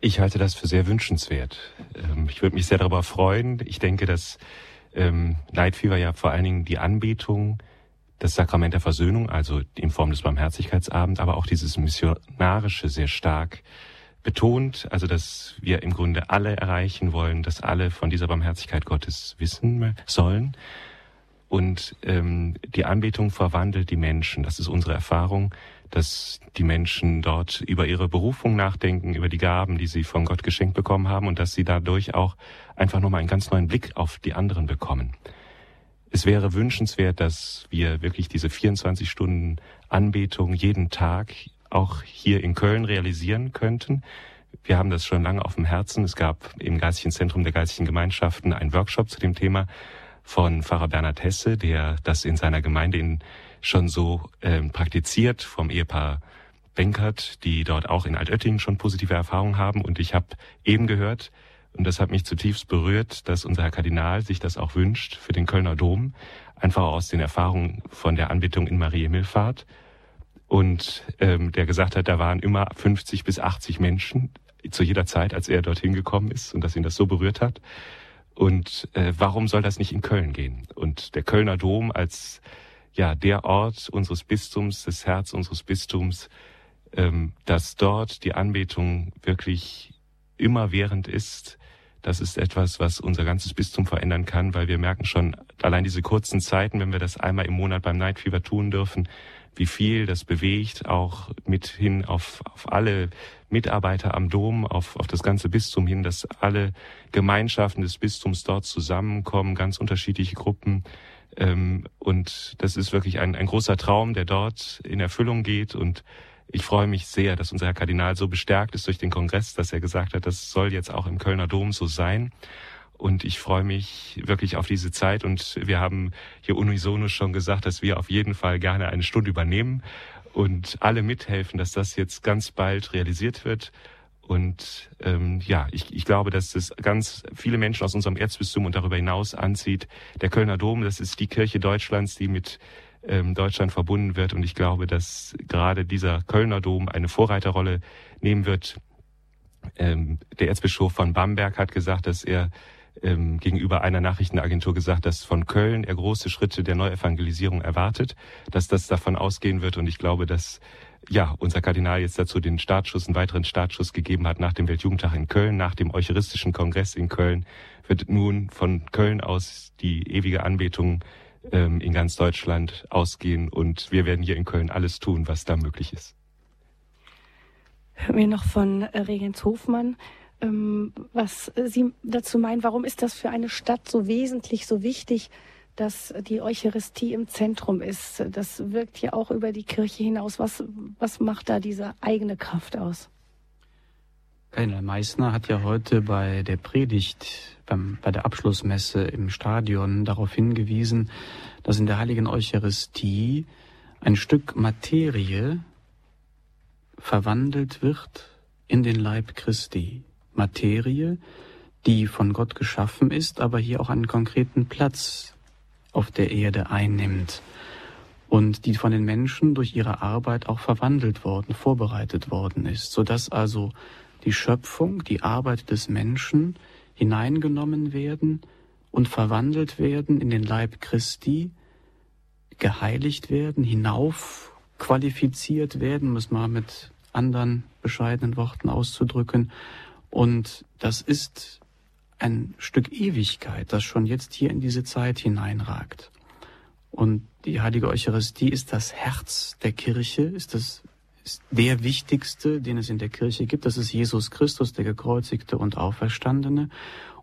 Ich halte das für sehr wünschenswert. Ähm, ich würde mich sehr darüber freuen. Ich denke, dass ähm, Fever ja vor allen Dingen die Anbetung, das Sakrament der Versöhnung, also in Form des Barmherzigkeitsabends, aber auch dieses Missionarische sehr stark betont, also dass wir im Grunde alle erreichen wollen, dass alle von dieser Barmherzigkeit Gottes wissen sollen. Und ähm, die Anbetung verwandelt die Menschen. Das ist unsere Erfahrung, dass die Menschen dort über ihre Berufung nachdenken, über die Gaben, die sie von Gott geschenkt bekommen haben und dass sie dadurch auch einfach nochmal einen ganz neuen Blick auf die anderen bekommen. Es wäre wünschenswert, dass wir wirklich diese 24 Stunden Anbetung jeden Tag auch hier in Köln realisieren könnten. Wir haben das schon lange auf dem Herzen. Es gab im Geistlichen Zentrum der Geistlichen Gemeinschaften einen Workshop zu dem Thema von Pfarrer Bernhard Hesse, der das in seiner Gemeinde in, schon so ähm, praktiziert, vom Ehepaar Benkert, die dort auch in Altöttingen schon positive Erfahrungen haben. Und ich habe eben gehört, und das hat mich zutiefst berührt, dass unser Herr Kardinal sich das auch wünscht für den Kölner Dom, einfach aus den Erfahrungen von der Anbetung in Marie Himmelfahrt und ähm, der gesagt hat, da waren immer 50 bis 80 Menschen zu jeder Zeit, als er dorthin gekommen ist und dass ihn das so berührt hat. Und äh, warum soll das nicht in Köln gehen? Und der Kölner Dom als ja der Ort unseres Bistums, das Herz unseres Bistums, ähm, dass dort die Anbetung wirklich immerwährend ist, das ist etwas, was unser ganzes Bistum verändern kann, weil wir merken schon allein diese kurzen Zeiten, wenn wir das einmal im Monat beim Night Fever tun dürfen, wie viel das bewegt, auch mit hin auf, auf alle Mitarbeiter am Dom, auf, auf das ganze Bistum hin, dass alle Gemeinschaften des Bistums dort zusammenkommen, ganz unterschiedliche Gruppen. Ähm, und das ist wirklich ein, ein großer Traum, der dort in Erfüllung geht. Und ich freue mich sehr, dass unser Herr Kardinal so bestärkt ist durch den Kongress, dass er gesagt hat, das soll jetzt auch im Kölner Dom so sein. Und ich freue mich wirklich auf diese Zeit. Und wir haben hier unisono schon gesagt, dass wir auf jeden Fall gerne eine Stunde übernehmen und alle mithelfen, dass das jetzt ganz bald realisiert wird. Und ähm, ja, ich, ich glaube, dass es ganz viele Menschen aus unserem Erzbistum und darüber hinaus anzieht. Der Kölner Dom, das ist die Kirche Deutschlands, die mit Deutschland verbunden wird. Und ich glaube, dass gerade dieser Kölner Dom eine Vorreiterrolle nehmen wird. Ähm, der Erzbischof von Bamberg hat gesagt, dass er ähm, gegenüber einer Nachrichtenagentur gesagt, dass von Köln er große Schritte der Neuevangelisierung erwartet, dass das davon ausgehen wird. Und ich glaube, dass ja, unser Kardinal jetzt dazu den Startschuss, einen weiteren Startschuss gegeben hat nach dem Weltjugendtag in Köln, nach dem Eucharistischen Kongress in Köln, wird nun von Köln aus die ewige Anbetung ähm, in ganz Deutschland ausgehen. Und wir werden hier in Köln alles tun, was da möglich ist. Hören wir noch von äh, Regens Hofmann ähm, was Sie dazu meinen. Warum ist das für eine Stadt so wesentlich, so wichtig, dass die Eucharistie im Zentrum ist? Das wirkt ja auch über die Kirche hinaus. Was, was macht da diese eigene Kraft aus? Kardinal Meissner hat ja heute bei der Predigt, beim, bei der Abschlussmesse im Stadion darauf hingewiesen, dass in der heiligen Eucharistie ein Stück Materie verwandelt wird in den Leib Christi. Materie, die von Gott geschaffen ist, aber hier auch einen konkreten Platz auf der Erde einnimmt und die von den Menschen durch ihre Arbeit auch verwandelt worden, vorbereitet worden ist, so dass also die Schöpfung, die Arbeit des Menschen hineingenommen werden und verwandelt werden in den Leib Christi, geheiligt werden, hinauf qualifiziert werden, um es mal mit anderen bescheidenen Worten auszudrücken. Und das ist ein Stück Ewigkeit, das schon jetzt hier in diese Zeit hineinragt. Und die heilige Eucharistie ist das Herz der Kirche, ist das ist der wichtigste, den es in der Kirche gibt. Das ist Jesus Christus, der gekreuzigte und auferstandene.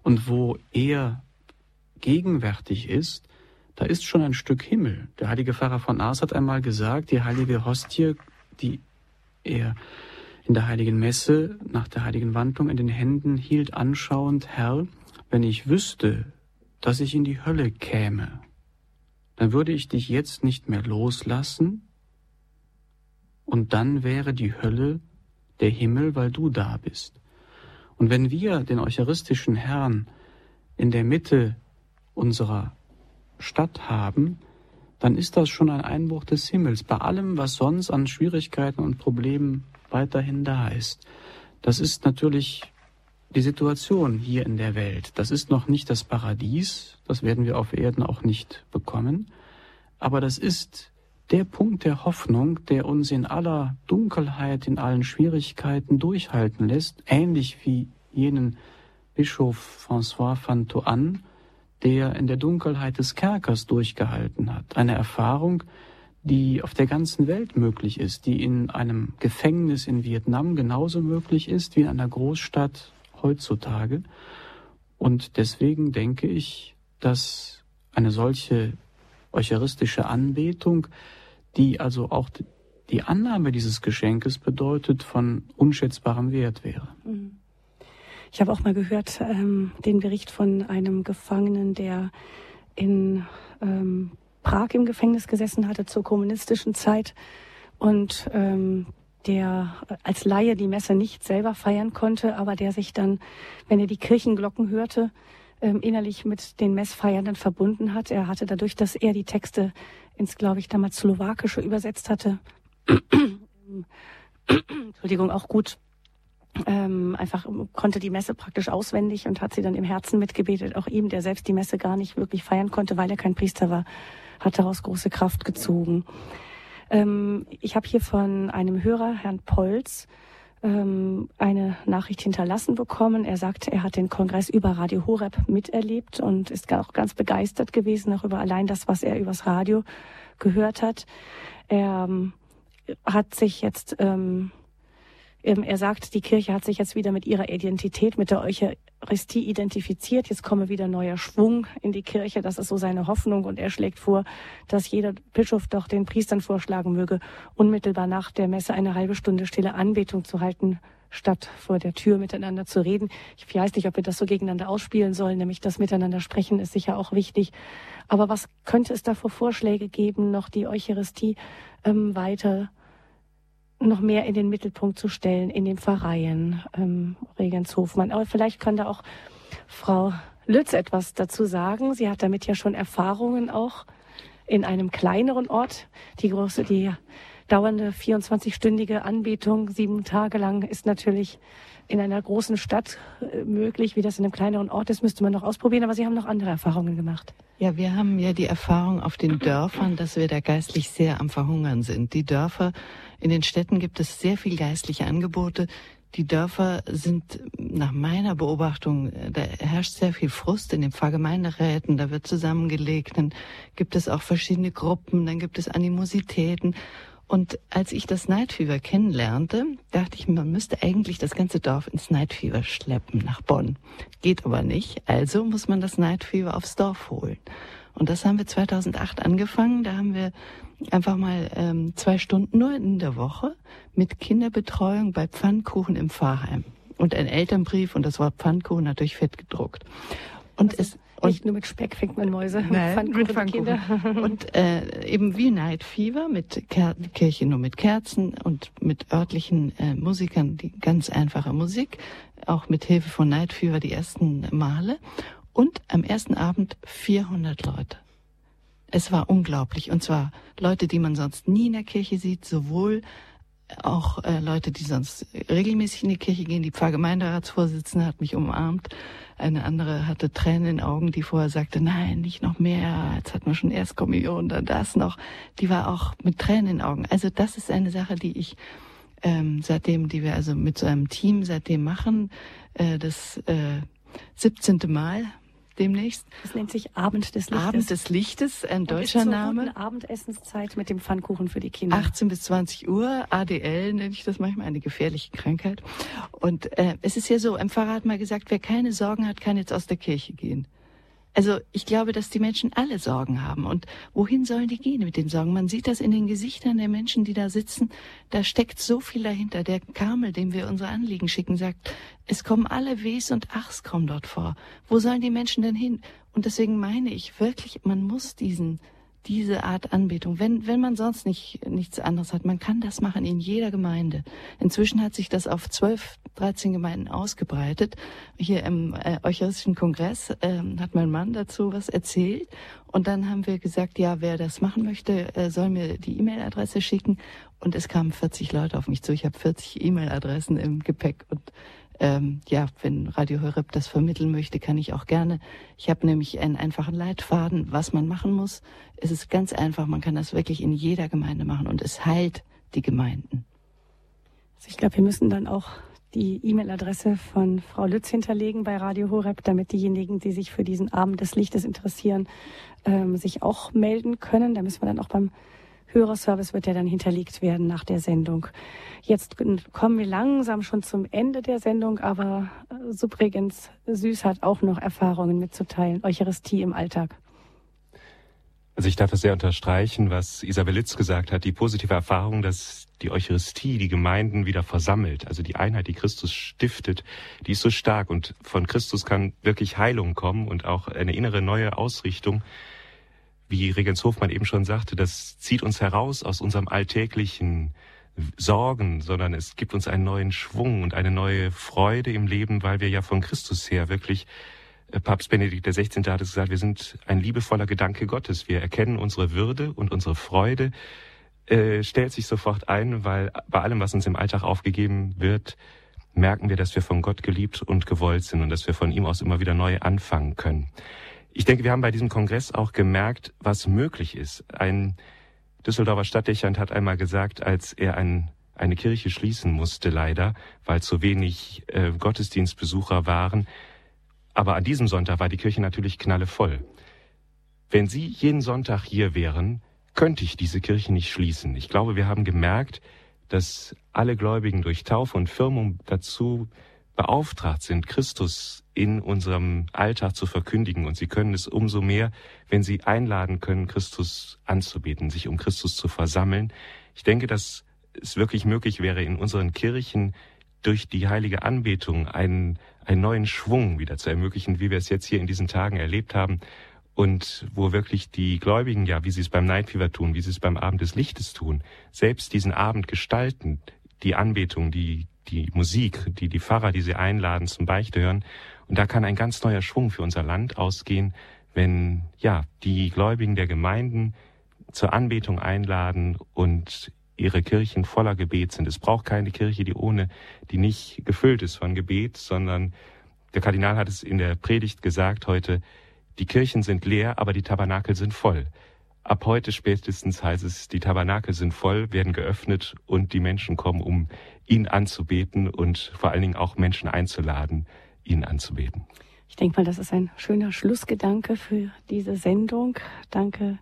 Und wo er gegenwärtig ist, da ist schon ein Stück Himmel. Der heilige Pfarrer von Ars hat einmal gesagt, die heilige Hostie, die er in der heiligen Messe nach der heiligen Wandlung in den Händen hielt, anschauend, Herr, wenn ich wüsste, dass ich in die Hölle käme, dann würde ich dich jetzt nicht mehr loslassen, und dann wäre die Hölle der Himmel, weil du da bist. Und wenn wir den eucharistischen Herrn in der Mitte unserer Stadt haben, dann ist das schon ein Einbruch des Himmels, bei allem, was sonst an Schwierigkeiten und Problemen weiterhin da ist. Das ist natürlich die Situation hier in der Welt. Das ist noch nicht das Paradies, das werden wir auf Erden auch nicht bekommen, aber das ist der Punkt der Hoffnung, der uns in aller Dunkelheit, in allen Schwierigkeiten durchhalten lässt, ähnlich wie jenen Bischof François Fantoan, der in der Dunkelheit des Kerkers durchgehalten hat. Eine Erfahrung, die auf der ganzen Welt möglich ist, die in einem Gefängnis in Vietnam genauso möglich ist wie in einer Großstadt heutzutage. Und deswegen denke ich, dass eine solche eucharistische Anbetung, die also auch die Annahme dieses Geschenkes bedeutet, von unschätzbarem Wert wäre. Ich habe auch mal gehört ähm, den Bericht von einem Gefangenen, der in ähm, Prag im Gefängnis gesessen hatte zur kommunistischen Zeit und ähm, der als Laie die Messe nicht selber feiern konnte, aber der sich dann, wenn er die Kirchenglocken hörte, innerlich mit den Messfeiernden verbunden hat. Er hatte dadurch, dass er die Texte ins, glaube ich, damals Slowakische übersetzt hatte, Entschuldigung, auch gut ähm, einfach konnte die Messe praktisch auswendig und hat sie dann im Herzen mitgebetet. Auch ihm, der selbst die Messe gar nicht wirklich feiern konnte, weil er kein Priester war, hat daraus große Kraft gezogen. Ähm, ich habe hier von einem Hörer, Herrn Polz, ähm, eine Nachricht hinterlassen bekommen. Er sagte, er hat den Kongress über Radio Horeb miterlebt und ist auch ganz begeistert gewesen, auch über allein das, was er übers Radio gehört hat. Er ähm, hat sich jetzt ähm, er sagt, die Kirche hat sich jetzt wieder mit ihrer Identität, mit der Eucharistie identifiziert. Jetzt komme wieder neuer Schwung in die Kirche. Das ist so seine Hoffnung. Und er schlägt vor, dass jeder Bischof doch den Priestern vorschlagen möge, unmittelbar nach der Messe eine halbe Stunde stille Anbetung zu halten, statt vor der Tür miteinander zu reden. Ich weiß nicht, ob wir das so gegeneinander ausspielen sollen, nämlich das Miteinander sprechen ist sicher auch wichtig. Aber was könnte es da für Vorschläge geben, noch die Eucharistie ähm, weiter noch mehr in den Mittelpunkt zu stellen in den Pfarreien ähm, Regenshofmann. Aber vielleicht kann da auch Frau Lütz etwas dazu sagen. Sie hat damit ja schon Erfahrungen auch in einem kleineren Ort. Die große, die dauernde 24-stündige Anbetung sieben Tage lang ist natürlich in einer großen Stadt äh, möglich. Wie das in einem kleineren Ort ist, müsste man noch ausprobieren. Aber Sie haben noch andere Erfahrungen gemacht. Ja, wir haben ja die Erfahrung auf den Dörfern, dass wir da geistlich sehr am Verhungern sind. Die Dörfer in den Städten gibt es sehr viel geistliche Angebote. Die Dörfer sind nach meiner Beobachtung, da herrscht sehr viel Frust in den Pfarrgemeinderäten, da wird zusammengelegt, dann gibt es auch verschiedene Gruppen, dann gibt es Animositäten. Und als ich das Night Fever kennenlernte, dachte ich, man müsste eigentlich das ganze Dorf ins Night Fever schleppen nach Bonn. Geht aber nicht, also muss man das Night Fever aufs Dorf holen. Und das haben wir 2008 angefangen. Da haben wir einfach mal ähm, zwei Stunden nur in der Woche mit Kinderbetreuung bei Pfannkuchen im Pfarrheim. Und ein Elternbrief und das Wort Pfannkuchen natürlich fett gedruckt. Und also es und nicht nur mit Speck fängt man Mäuse, Nein, Pfannkuchen mit Pfannkuchen. Und äh, eben wie Night Fever mit Ker Kirche nur mit Kerzen und mit örtlichen äh, Musikern, die ganz einfache Musik, auch mit Hilfe von Night Fever die ersten Male. Und am ersten Abend 400 Leute. Es war unglaublich. Und zwar Leute, die man sonst nie in der Kirche sieht, sowohl auch äh, Leute, die sonst regelmäßig in die Kirche gehen. Die Pfarrgemeinderatsvorsitzende hat mich umarmt. Eine andere hatte Tränen in den Augen, die vorher sagte, nein, nicht noch mehr. Jetzt hat man schon Erstkommunion, dann das noch. Die war auch mit Tränen in den Augen. Also das ist eine Sache, die ich ähm, seitdem, die wir also mit so einem Team seitdem machen, äh, das äh, 17. Mal demnächst. Das nennt sich Abend des Lichtes. Abend des Lichtes, ein Und deutscher Name. Abendessenszeit mit dem Pfannkuchen für die Kinder. 18 bis 20 Uhr, ADL nenne ich das manchmal, eine gefährliche Krankheit. Und äh, es ist ja so, ein Pfarrer hat mal gesagt, wer keine Sorgen hat, kann jetzt aus der Kirche gehen. Also ich glaube, dass die Menschen alle Sorgen haben. Und wohin sollen die gehen mit den Sorgen? Man sieht das in den Gesichtern der Menschen, die da sitzen. Da steckt so viel dahinter. Der Kamel, dem wir unsere Anliegen schicken, sagt, es kommen alle Wes und Achs kommen dort vor. Wo sollen die Menschen denn hin? Und deswegen meine ich wirklich, man muss diesen diese Art Anbetung, wenn, wenn man sonst nicht, nichts anderes hat. Man kann das machen in jeder Gemeinde. Inzwischen hat sich das auf zwölf, dreizehn Gemeinden ausgebreitet. Hier im äh, Eucharistischen Kongress äh, hat mein Mann dazu was erzählt. Und dann haben wir gesagt, ja, wer das machen möchte, äh, soll mir die E-Mail-Adresse schicken. Und es kamen 40 Leute auf mich zu. Ich habe 40 E-Mail-Adressen im Gepäck und ähm, ja, wenn Radio Horeb das vermitteln möchte, kann ich auch gerne. Ich habe nämlich einen einfachen Leitfaden, was man machen muss. Es ist ganz einfach, man kann das wirklich in jeder Gemeinde machen und es heilt die Gemeinden. Also ich glaube, wir müssen dann auch die E-Mail-Adresse von Frau Lütz hinterlegen bei Radio Horeb, damit diejenigen, die sich für diesen Abend des Lichtes interessieren, ähm, sich auch melden können. Da müssen wir dann auch beim Hörerservice wird ja dann hinterlegt werden nach der Sendung. Jetzt kommen wir langsam schon zum Ende der Sendung, aber äh, Subregens Süß hat auch noch Erfahrungen mitzuteilen, Eucharistie im Alltag. Also ich darf das sehr unterstreichen, was Isabel Litz gesagt hat, die positive Erfahrung, dass die Eucharistie die Gemeinden wieder versammelt, also die Einheit, die Christus stiftet, die ist so stark und von Christus kann wirklich Heilung kommen und auch eine innere neue Ausrichtung wie Regens Hofmann eben schon sagte, das zieht uns heraus aus unserem alltäglichen Sorgen, sondern es gibt uns einen neuen Schwung und eine neue Freude im Leben, weil wir ja von Christus her wirklich, äh, Papst Benedikt XVI. hat es gesagt, wir sind ein liebevoller Gedanke Gottes. Wir erkennen unsere Würde und unsere Freude äh, stellt sich sofort ein, weil bei allem, was uns im Alltag aufgegeben wird, merken wir, dass wir von Gott geliebt und gewollt sind und dass wir von ihm aus immer wieder neu anfangen können. Ich denke, wir haben bei diesem Kongress auch gemerkt, was möglich ist. Ein Düsseldorfer Stadtdechant hat einmal gesagt, als er ein, eine Kirche schließen musste, leider, weil zu wenig äh, Gottesdienstbesucher waren. Aber an diesem Sonntag war die Kirche natürlich knallevoll. Wenn Sie jeden Sonntag hier wären, könnte ich diese Kirche nicht schließen. Ich glaube, wir haben gemerkt, dass alle Gläubigen durch Taufe und Firmung dazu beauftragt sind, Christus in unserem Alltag zu verkündigen. Und sie können es umso mehr, wenn sie einladen können, Christus anzubeten, sich um Christus zu versammeln. Ich denke, dass es wirklich möglich wäre, in unseren Kirchen durch die heilige Anbetung einen, einen neuen Schwung wieder zu ermöglichen, wie wir es jetzt hier in diesen Tagen erlebt haben. Und wo wirklich die Gläubigen, ja, wie sie es beim Night Fever tun, wie sie es beim Abend des Lichtes tun, selbst diesen Abend gestalten, die Anbetung, die, die Musik, die, die Pfarrer, die sie einladen zum Beichte hören. Und da kann ein ganz neuer Schwung für unser Land ausgehen, wenn, ja, die Gläubigen der Gemeinden zur Anbetung einladen und ihre Kirchen voller Gebet sind. Es braucht keine Kirche, die ohne, die nicht gefüllt ist von Gebet, sondern der Kardinal hat es in der Predigt gesagt heute, die Kirchen sind leer, aber die Tabernakel sind voll. Ab heute spätestens heißt es, die Tabernakel sind voll, werden geöffnet und die Menschen kommen, um ihn anzubeten und vor allen Dingen auch Menschen einzuladen, ihn anzubeten. Ich denke mal, das ist ein schöner Schlussgedanke für diese Sendung. Danke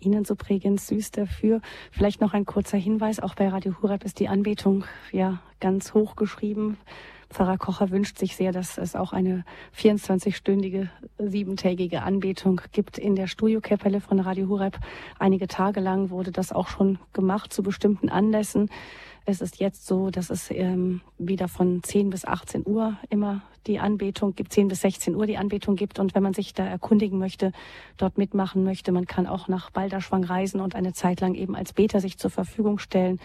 Ihnen so prägend süß dafür. Vielleicht noch ein kurzer Hinweis. Auch bei Radio Hurab ist die Anbetung ja ganz hoch geschrieben. Pfarrer Kocher wünscht sich sehr, dass es auch eine 24-stündige, siebentägige Anbetung gibt in der Studiokapelle von Radio Hureb. Einige Tage lang wurde das auch schon gemacht zu bestimmten Anlässen. Es ist jetzt so, dass es ähm, wieder von 10 bis 18 Uhr immer die Anbetung gibt, 10 bis 16 Uhr die Anbetung gibt. Und wenn man sich da erkundigen möchte, dort mitmachen möchte, man kann auch nach Balderschwang reisen und eine Zeit lang eben als Beter sich zur Verfügung stellen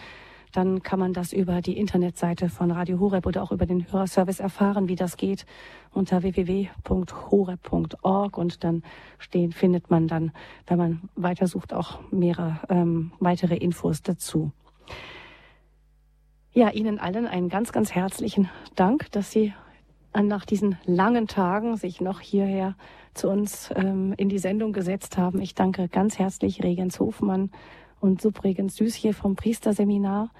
dann kann man das über die Internetseite von Radio Horeb oder auch über den Hörerservice erfahren, wie das geht, unter www.horeb.org und dann stehen, findet man dann, wenn man weitersucht, auch mehrere ähm, weitere Infos dazu. Ja, Ihnen allen einen ganz, ganz herzlichen Dank, dass Sie nach diesen langen Tagen sich noch hierher zu uns ähm, in die Sendung gesetzt haben. Ich danke ganz herzlich Regens Hofmann und Subregens Süß hier vom Priesterseminar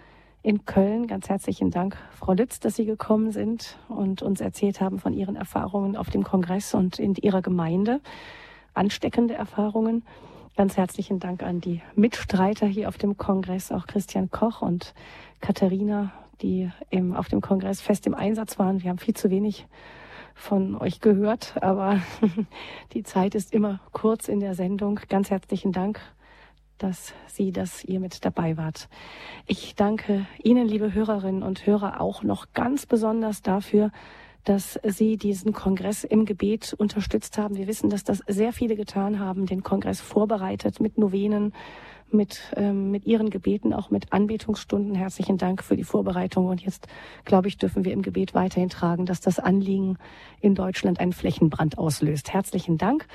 in Köln. Ganz herzlichen Dank, Frau Lütz, dass Sie gekommen sind und uns erzählt haben von Ihren Erfahrungen auf dem Kongress und in Ihrer Gemeinde. Ansteckende Erfahrungen. Ganz herzlichen Dank an die Mitstreiter hier auf dem Kongress, auch Christian Koch und Katharina, die im, auf dem Kongress fest im Einsatz waren. Wir haben viel zu wenig von euch gehört, aber die Zeit ist immer kurz in der Sendung. Ganz herzlichen Dank, dass Sie, dass ihr mit dabei wart. Ich danke Ihnen, liebe Hörerinnen und Hörer, auch noch ganz besonders dafür, dass Sie diesen Kongress im Gebet unterstützt haben. Wir wissen, dass das sehr viele getan haben, den Kongress vorbereitet mit Novenen, mit, ähm, mit Ihren Gebeten, auch mit Anbetungsstunden. Herzlichen Dank für die Vorbereitung. Und jetzt, glaube ich, dürfen wir im Gebet weiterhin tragen, dass das Anliegen in Deutschland einen Flächenbrand auslöst. Herzlichen Dank.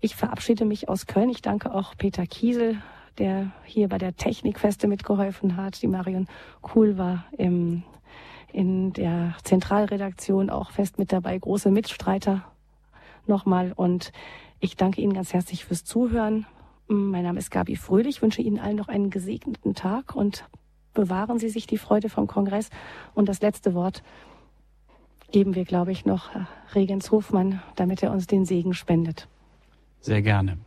Ich verabschiede mich aus Köln. Ich danke auch Peter Kiesel, der hier bei der Technikfeste mitgeholfen hat. Die Marion Kuhl war im, in der Zentralredaktion auch fest mit dabei. Große Mitstreiter nochmal. Und ich danke Ihnen ganz herzlich fürs Zuhören. Mein Name ist Gabi Fröhlich. Ich wünsche Ihnen allen noch einen gesegneten Tag und bewahren Sie sich die Freude vom Kongress. Und das letzte Wort geben wir, glaube ich, noch Regens Hofmann, damit er uns den Segen spendet. Sehr gerne.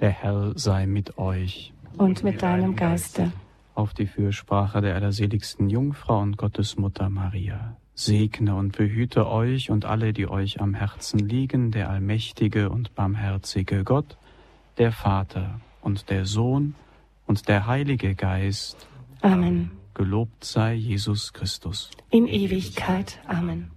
Der Herr sei mit euch. Und, mit deinem Geiste. Auf die Fürsprache der allerseligsten Jungfrau und Gottesmutter Maria. Segne und behüte euch und alle, die euch am Herzen liegen, der allmächtige und barmherzige Gott, der Vater und der Sohn und der Heilige Geist. Amen. Gelobt sei Jesus Christus. In Ewigkeit. Amen.